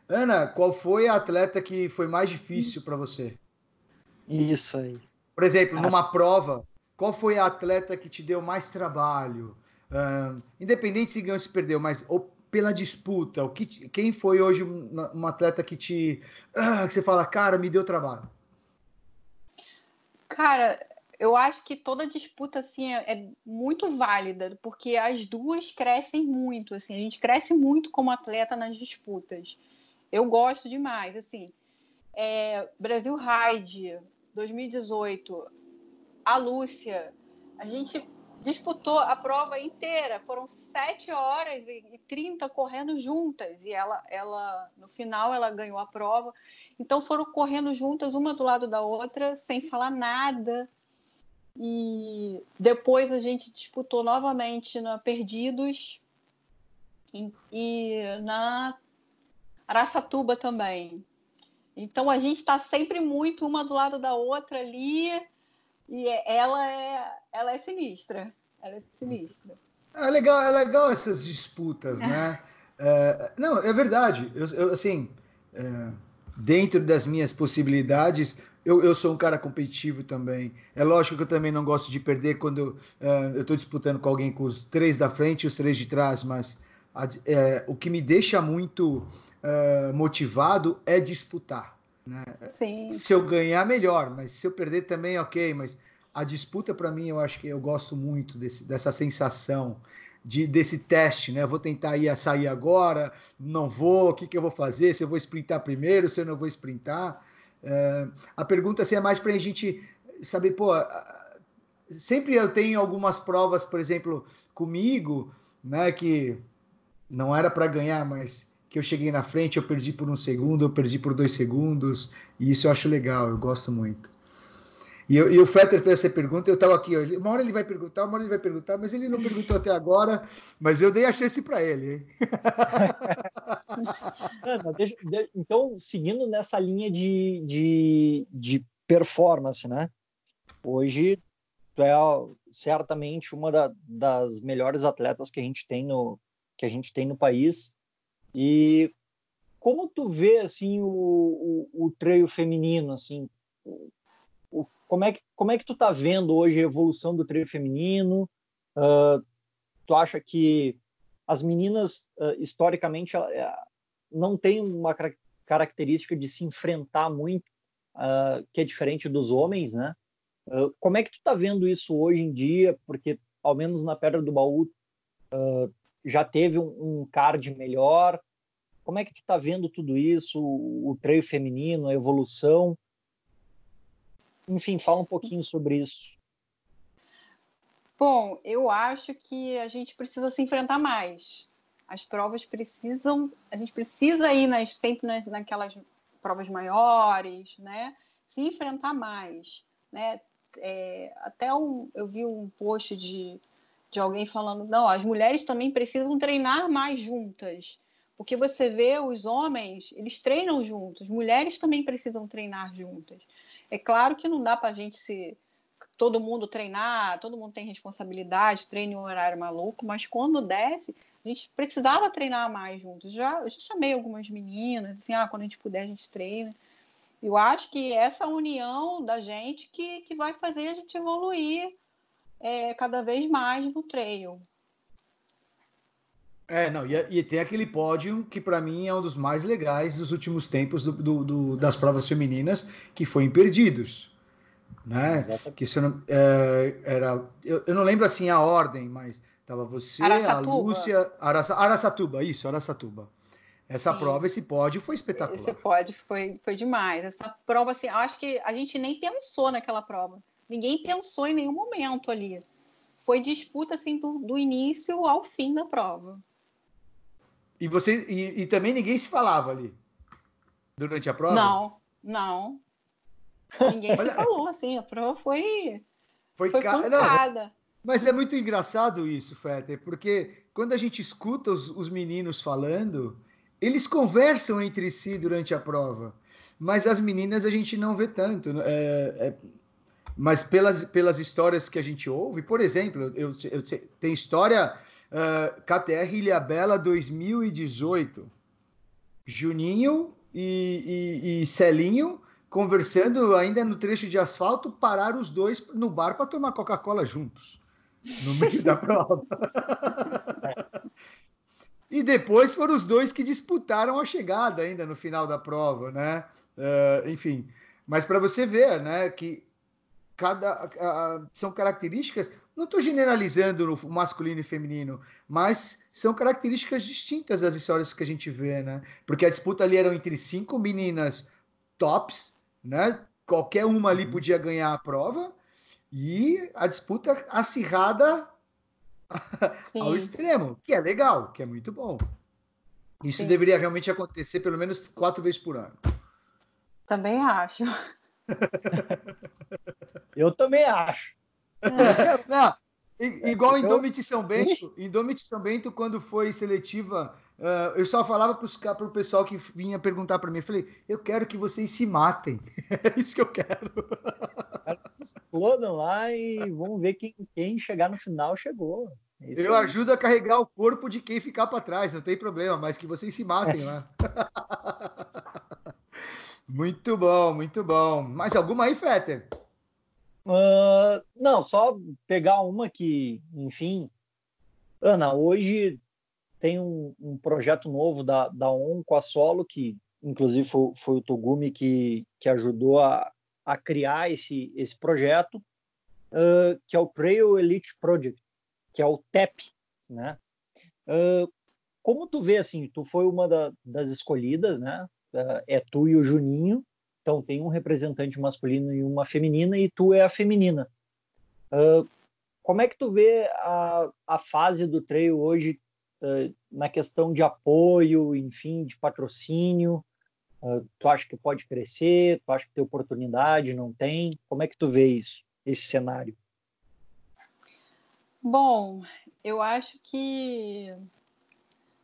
Speaker 1: Ana, qual foi a atleta que foi mais difícil para você?
Speaker 2: Isso aí.
Speaker 1: Por exemplo, numa prova, qual foi a atleta que te deu mais trabalho? Uh, independente se ganhou ou se perdeu, mas ou pela disputa, o que, quem foi hoje uma, uma atleta que te. Uh, que você fala, cara, me deu trabalho?
Speaker 3: Cara, eu acho que toda disputa assim é, é, muito válida, porque as duas crescem muito, assim, a gente cresce muito como atleta nas disputas. Eu gosto demais, assim. É, Brasil Ride 2018, a Lúcia, a gente disputou a prova inteira, foram sete horas e trinta correndo juntas e ela, ela no final ela ganhou a prova. Então foram correndo juntas uma do lado da outra sem falar nada. E depois a gente disputou novamente na Perdidos e, e na Araçatuba também. Então a gente está sempre muito uma do lado da outra ali e ela é, ela é sinistra. Ela é sinistra.
Speaker 1: É legal, é legal essas disputas, né? é, não, é verdade. Eu, eu assim, é, dentro das minhas possibilidades, eu, eu, sou um cara competitivo também. É lógico que eu também não gosto de perder quando é, eu estou disputando com alguém com os três da frente e os três de trás, mas é, o que me deixa muito uh, motivado é disputar. Né?
Speaker 3: Sim.
Speaker 1: Se eu ganhar, melhor, mas se eu perder também, ok. Mas a disputa, para mim, eu acho que eu gosto muito desse, dessa sensação. De, desse teste, né? Vou tentar ir a sair agora, não vou, o que, que eu vou fazer? Se eu vou sprintar primeiro, se eu não vou sprintar. Uh, a pergunta assim, é mais para a gente saber, pô, sempre eu tenho algumas provas, por exemplo, comigo, né, que não era para ganhar, mas que eu cheguei na frente, eu perdi por um segundo, eu perdi por dois segundos, e isso eu acho legal, eu gosto muito. E, eu, e o Fetter fez essa pergunta, eu estava aqui, uma hora ele vai perguntar, uma hora ele vai perguntar, mas ele não perguntou até agora, mas eu dei a chance para ele.
Speaker 2: Ana, deixa, então, seguindo nessa linha de, de, de performance, né? Hoje, tu é certamente uma da, das melhores atletas que a gente tem no, que a gente tem no país. E como tu vê assim o, o, o treino feminino assim, o, como é que como é que tu tá vendo hoje a evolução do treino feminino? Uh, tu acha que as meninas uh, historicamente uh, não têm uma característica de se enfrentar muito, que é diferente dos homens, né? como é que tu tá vendo isso hoje em dia? Porque ao menos na Pedra do Baú já teve um, um card melhor? Como é que tu está vendo tudo isso, o, o treino feminino, a evolução? Enfim, fala um pouquinho sobre isso.
Speaker 3: Bom, eu acho que a gente precisa se enfrentar mais. As provas precisam, a gente precisa ir nas, sempre nas, naquelas provas maiores, né? Se enfrentar mais, né? É, até um, eu vi um post de, de alguém falando, não, as mulheres também precisam treinar mais juntas, porque você vê os homens, eles treinam juntos, mulheres também precisam treinar juntas. É claro que não dá para a gente se todo mundo treinar, todo mundo tem responsabilidade, treine um horário maluco, mas quando desce, a gente precisava treinar mais juntos. Já, eu já chamei algumas meninas, assim, ah, quando a gente puder, a gente treina. Eu acho que essa união da gente que, que vai fazer a gente evoluir é, cada vez mais no trail.
Speaker 1: É, não, e, e tem aquele pódio que para mim é um dos mais legais dos últimos tempos do, do, do, das provas femininas, que foi Imperdidos né? Exatamente. Que se eu não, é, era, eu, eu, não lembro assim a ordem, mas tava você, Araçatuba. a Lúcia, Araça, Araçatuba, isso, Araçatuba. Essa Sim. prova, esse pódio foi espetacular.
Speaker 3: Esse pódio foi, foi demais. Essa prova, assim, acho que a gente nem pensou naquela prova. Ninguém pensou em nenhum momento ali. Foi disputa assim do, do início ao fim da prova.
Speaker 1: E você e, e também ninguém se falava ali durante a prova?
Speaker 3: Não, não. Ninguém se falou, assim, a prova foi. Foi, foi ca... Não,
Speaker 1: mas é muito engraçado isso, Fetter, porque quando a gente escuta os, os meninos falando, eles conversam entre si durante a prova. Mas as meninas a gente não vê tanto. Né? É, é, mas pelas, pelas histórias que a gente ouve, por exemplo, eu, eu, tem história uh, KTR Ilhabela 2018. Juninho e, e, e Celinho conversando ainda no trecho de asfalto, pararam os dois no bar para tomar Coca-Cola juntos, no meio da prova. e depois foram os dois que disputaram a chegada ainda no final da prova, né? Uh, enfim, mas para você ver, né, que cada uh, são características. Não estou generalizando no masculino e feminino, mas são características distintas das histórias que a gente vê, né? Porque a disputa ali era entre cinco meninas tops né? Qualquer uma ali uhum. podia ganhar a prova e a disputa acirrada Sim. ao extremo, que é legal, que é muito bom. Isso Sim. deveria realmente acontecer pelo menos quatro vezes por ano.
Speaker 3: Também acho.
Speaker 2: Eu também acho.
Speaker 1: Não, igual em Domit São Bento, em Domit São Bento, quando foi seletiva Uh, eu só falava para o pessoal que vinha perguntar para mim, eu falei, eu quero que vocês se matem. É isso que eu quero.
Speaker 2: Explodam lá e vamos ver quem, quem chegar no final chegou.
Speaker 1: É eu aí. ajudo a carregar o corpo de quem ficar para trás, não tem problema, mas que vocês se matem lá. muito bom, muito bom. Mais alguma aí, Fetter?
Speaker 2: Uh, não, só pegar uma que, enfim, Ana, hoje tem um, um, projeto novo da, da ON com a Solo, que inclusive foi, foi o Togumi que, que ajudou a, a criar esse, esse projeto, uh, que é o Trail Elite Project, que é o TEP, né? Uh, como tu vê, assim, tu foi uma da, das escolhidas, né? Uh, é tu e o Juninho, então tem um representante masculino e uma feminina, e tu é a feminina. como é que tu vê a, a fase do trail hoje na questão de apoio, enfim, de patrocínio? Uh, tu acha que pode crescer? Tu acha que tem oportunidade? Não tem? Como é que tu vê isso, esse cenário?
Speaker 3: Bom, eu acho que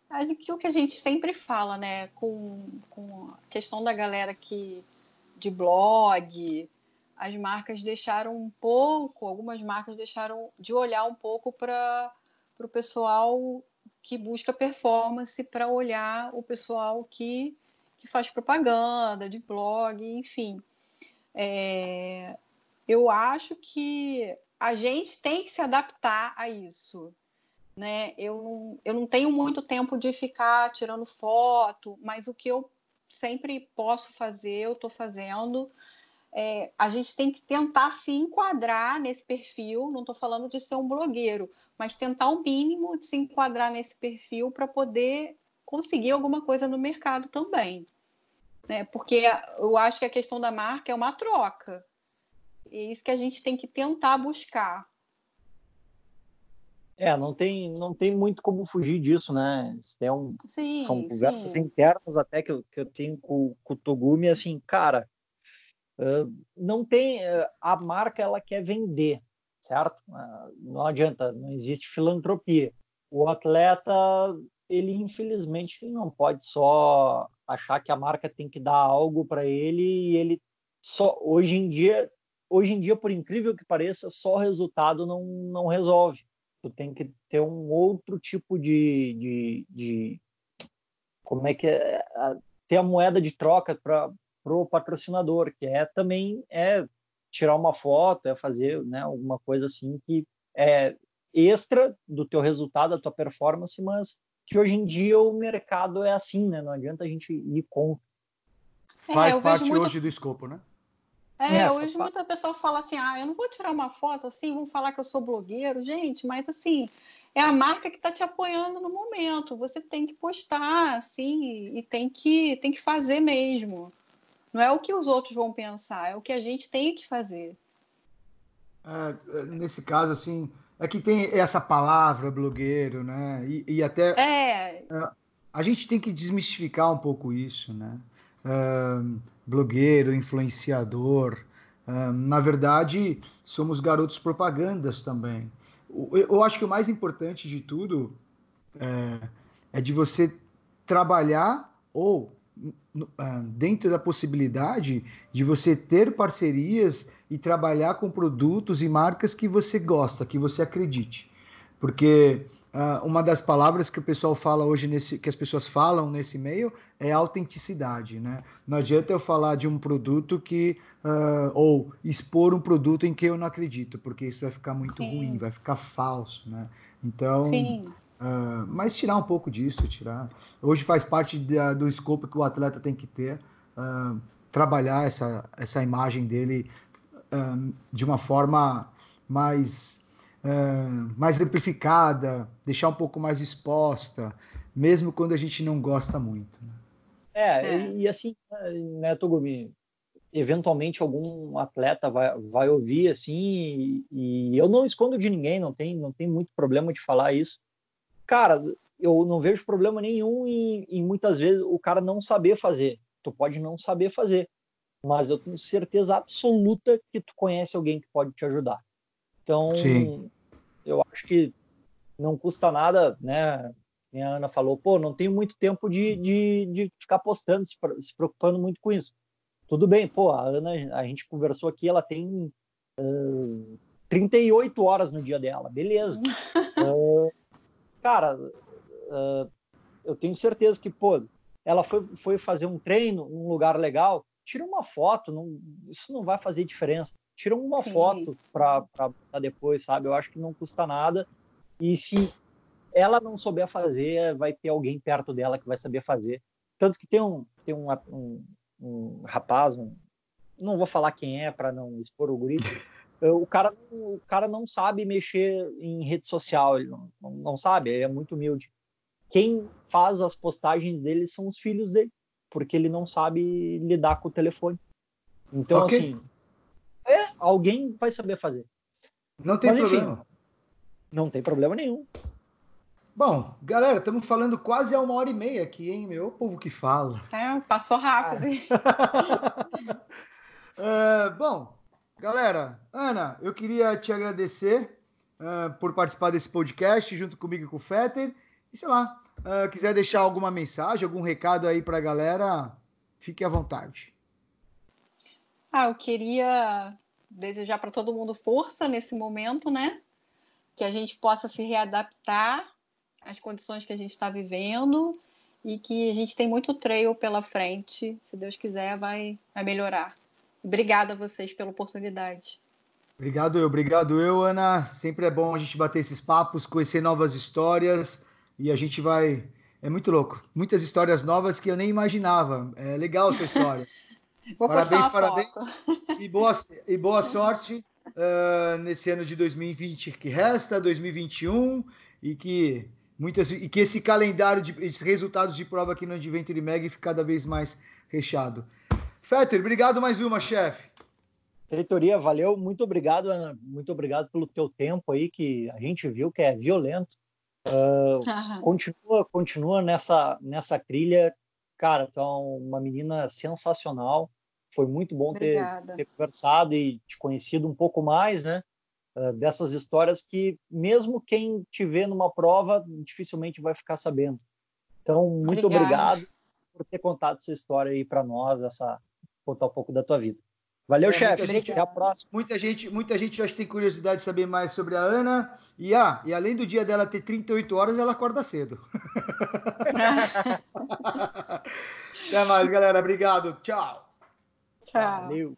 Speaker 3: aquilo que a gente sempre fala, né, com, com a questão da galera que de blog, as marcas deixaram um pouco, algumas marcas deixaram de olhar um pouco para o pessoal que busca performance para olhar o pessoal que, que faz propaganda, de blog, enfim. É, eu acho que a gente tem que se adaptar a isso. Né? Eu, não, eu não tenho muito tempo de ficar tirando foto, mas o que eu sempre posso fazer, eu estou fazendo. É, a gente tem que tentar se enquadrar nesse perfil. Não estou falando de ser um blogueiro, mas tentar o mínimo de se enquadrar nesse perfil para poder conseguir alguma coisa no mercado também. Né? Porque eu acho que a questão da marca é uma troca. E é isso que a gente tem que tentar buscar.
Speaker 2: É, não tem, não tem muito como fugir disso, né? Tem um, sim, são conversas internas até que eu, que eu tenho com, com o Togumi, assim, cara, uh, não tem, uh, a marca ela quer vender, certo? Uh, não adianta, não existe filantropia. O atleta, ele infelizmente não pode só achar que a marca tem que dar algo para ele e ele só, hoje em dia, hoje em dia, por incrível que pareça, só resultado não, não resolve tu tem que ter um outro tipo de, de, de como é que é, ter a moeda de troca para o patrocinador, que é também é tirar uma foto, é fazer né, alguma coisa assim que é extra do teu resultado, da tua performance, mas que hoje em dia o mercado é assim, né? Não adianta a gente ir com.
Speaker 1: É, Faz parte hoje do escopo, né?
Speaker 3: É, é hoje muita pessoa fala assim, ah, eu não vou tirar uma foto assim, vão falar que eu sou blogueiro. Gente, mas assim, é a marca que está te apoiando no momento. Você tem que postar, assim, e tem que, tem que fazer mesmo. Não é o que os outros vão pensar, é o que a gente tem que fazer.
Speaker 1: É, nesse caso, assim, é que tem essa palavra blogueiro, né? E, e até.
Speaker 3: É.
Speaker 1: é a gente tem que desmistificar um pouco isso, né? Blogueiro, influenciador. na verdade, somos garotos propagandas também. Eu acho que o mais importante de tudo é, é de você trabalhar ou dentro da possibilidade de você ter parcerias e trabalhar com produtos e marcas que você gosta, que você acredite. Porque uh, uma das palavras que o pessoal fala hoje, nesse, que as pessoas falam nesse meio, é autenticidade. Né? Não adianta eu falar de um produto que. Uh, ou expor um produto em que eu não acredito, porque isso vai ficar muito Sim. ruim, vai ficar falso. Né? Então.
Speaker 3: Sim.
Speaker 1: Uh, mas tirar um pouco disso, tirar. Hoje faz parte da, do escopo que o atleta tem que ter, trabalhar essa, essa imagem dele de uma forma mais mais amplificada, deixar um pouco mais exposta, mesmo quando a gente não gosta muito. Né?
Speaker 2: É, é. E, e, assim, né, Togumi, eventualmente algum atleta vai, vai ouvir assim, e, e, eu não escondo de ninguém, não tem, não tem muito problema de falar isso. Cara, eu não vejo problema nenhum em, em muitas vezes o cara não saber fazer. Tu pode não saber fazer, mas eu tenho certeza absoluta que tu conhece alguém que pode te ajudar. Então, Sim. eu acho que não custa nada, né? A Ana falou, pô, não tenho muito tempo de, de, de ficar postando, se, se, preocupando muito com isso. Tudo bem, pô, a Ana, a gente conversou aqui, ela tem uh, 38 horas no dia dela, beleza. uh, cara, uh, eu tenho certeza que, pô, ela foi, foi fazer um treino num lugar legal, tira uma foto, não, isso não vai fazer diferença tira uma Sim. foto para depois, sabe? Eu acho que não custa nada. E se ela não souber fazer, vai ter alguém perto dela que vai saber fazer. Tanto que tem um, tem um, um, um rapaz, um, não vou falar quem é para não expor o guri, o cara, o cara não sabe mexer em rede social, ele não, não, sabe, ele é muito humilde. Quem faz as postagens dele são os filhos dele, porque ele não sabe lidar com o telefone. Então, okay. assim, é, alguém vai saber fazer.
Speaker 1: Não tem Mas, problema. Enfim,
Speaker 2: não tem problema nenhum.
Speaker 1: Bom, galera, estamos falando quase a uma hora e meia aqui, hein? Meu povo que fala.
Speaker 3: É, passou rápido.
Speaker 1: é, bom, galera, Ana, eu queria te agradecer uh, por participar desse podcast junto comigo e com o Fetter. E sei lá, uh, quiser deixar alguma mensagem, algum recado aí para a galera, fique à vontade.
Speaker 3: Ah, eu queria desejar para todo mundo força nesse momento, né? Que a gente possa se readaptar às condições que a gente está vivendo e que a gente tem muito trail pela frente. Se Deus quiser, vai, vai melhorar. Obrigada a vocês pela oportunidade.
Speaker 1: Obrigado eu, obrigado eu, Ana. Sempre é bom a gente bater esses papos, conhecer novas histórias e a gente vai. É muito louco. Muitas histórias novas que eu nem imaginava. É legal a sua história.
Speaker 3: Vou
Speaker 1: parabéns, parabéns. E boa, e boa sorte uh, nesse ano de 2020 que resta, 2021, e que muitas e que esse calendário de esses resultados de prova aqui no Adventure Mag fique cada vez mais recheado. Fetter, obrigado mais uma, chefe.
Speaker 2: Diretoria, valeu, muito obrigado, Ana, muito obrigado pelo teu tempo aí, que a gente viu que é violento. Uh, continua, continua nessa, nessa trilha, cara, tu é uma menina sensacional, foi muito bom ter, ter, conversado e te conhecido um pouco mais, né, uh, dessas histórias que mesmo quem te vê numa prova dificilmente vai ficar sabendo. Então, muito Obrigada. obrigado por ter contado essa história aí para nós, essa contar um pouco da tua vida. Valeu, é, chefe. Até a próxima.
Speaker 1: Muita gente, muita gente acho que tem curiosidade de saber mais sobre a Ana. E, ah, e além do dia dela ter 38 horas, ela acorda cedo. Até mais, galera. Obrigado. Tchau.
Speaker 3: Tchau. Valeu.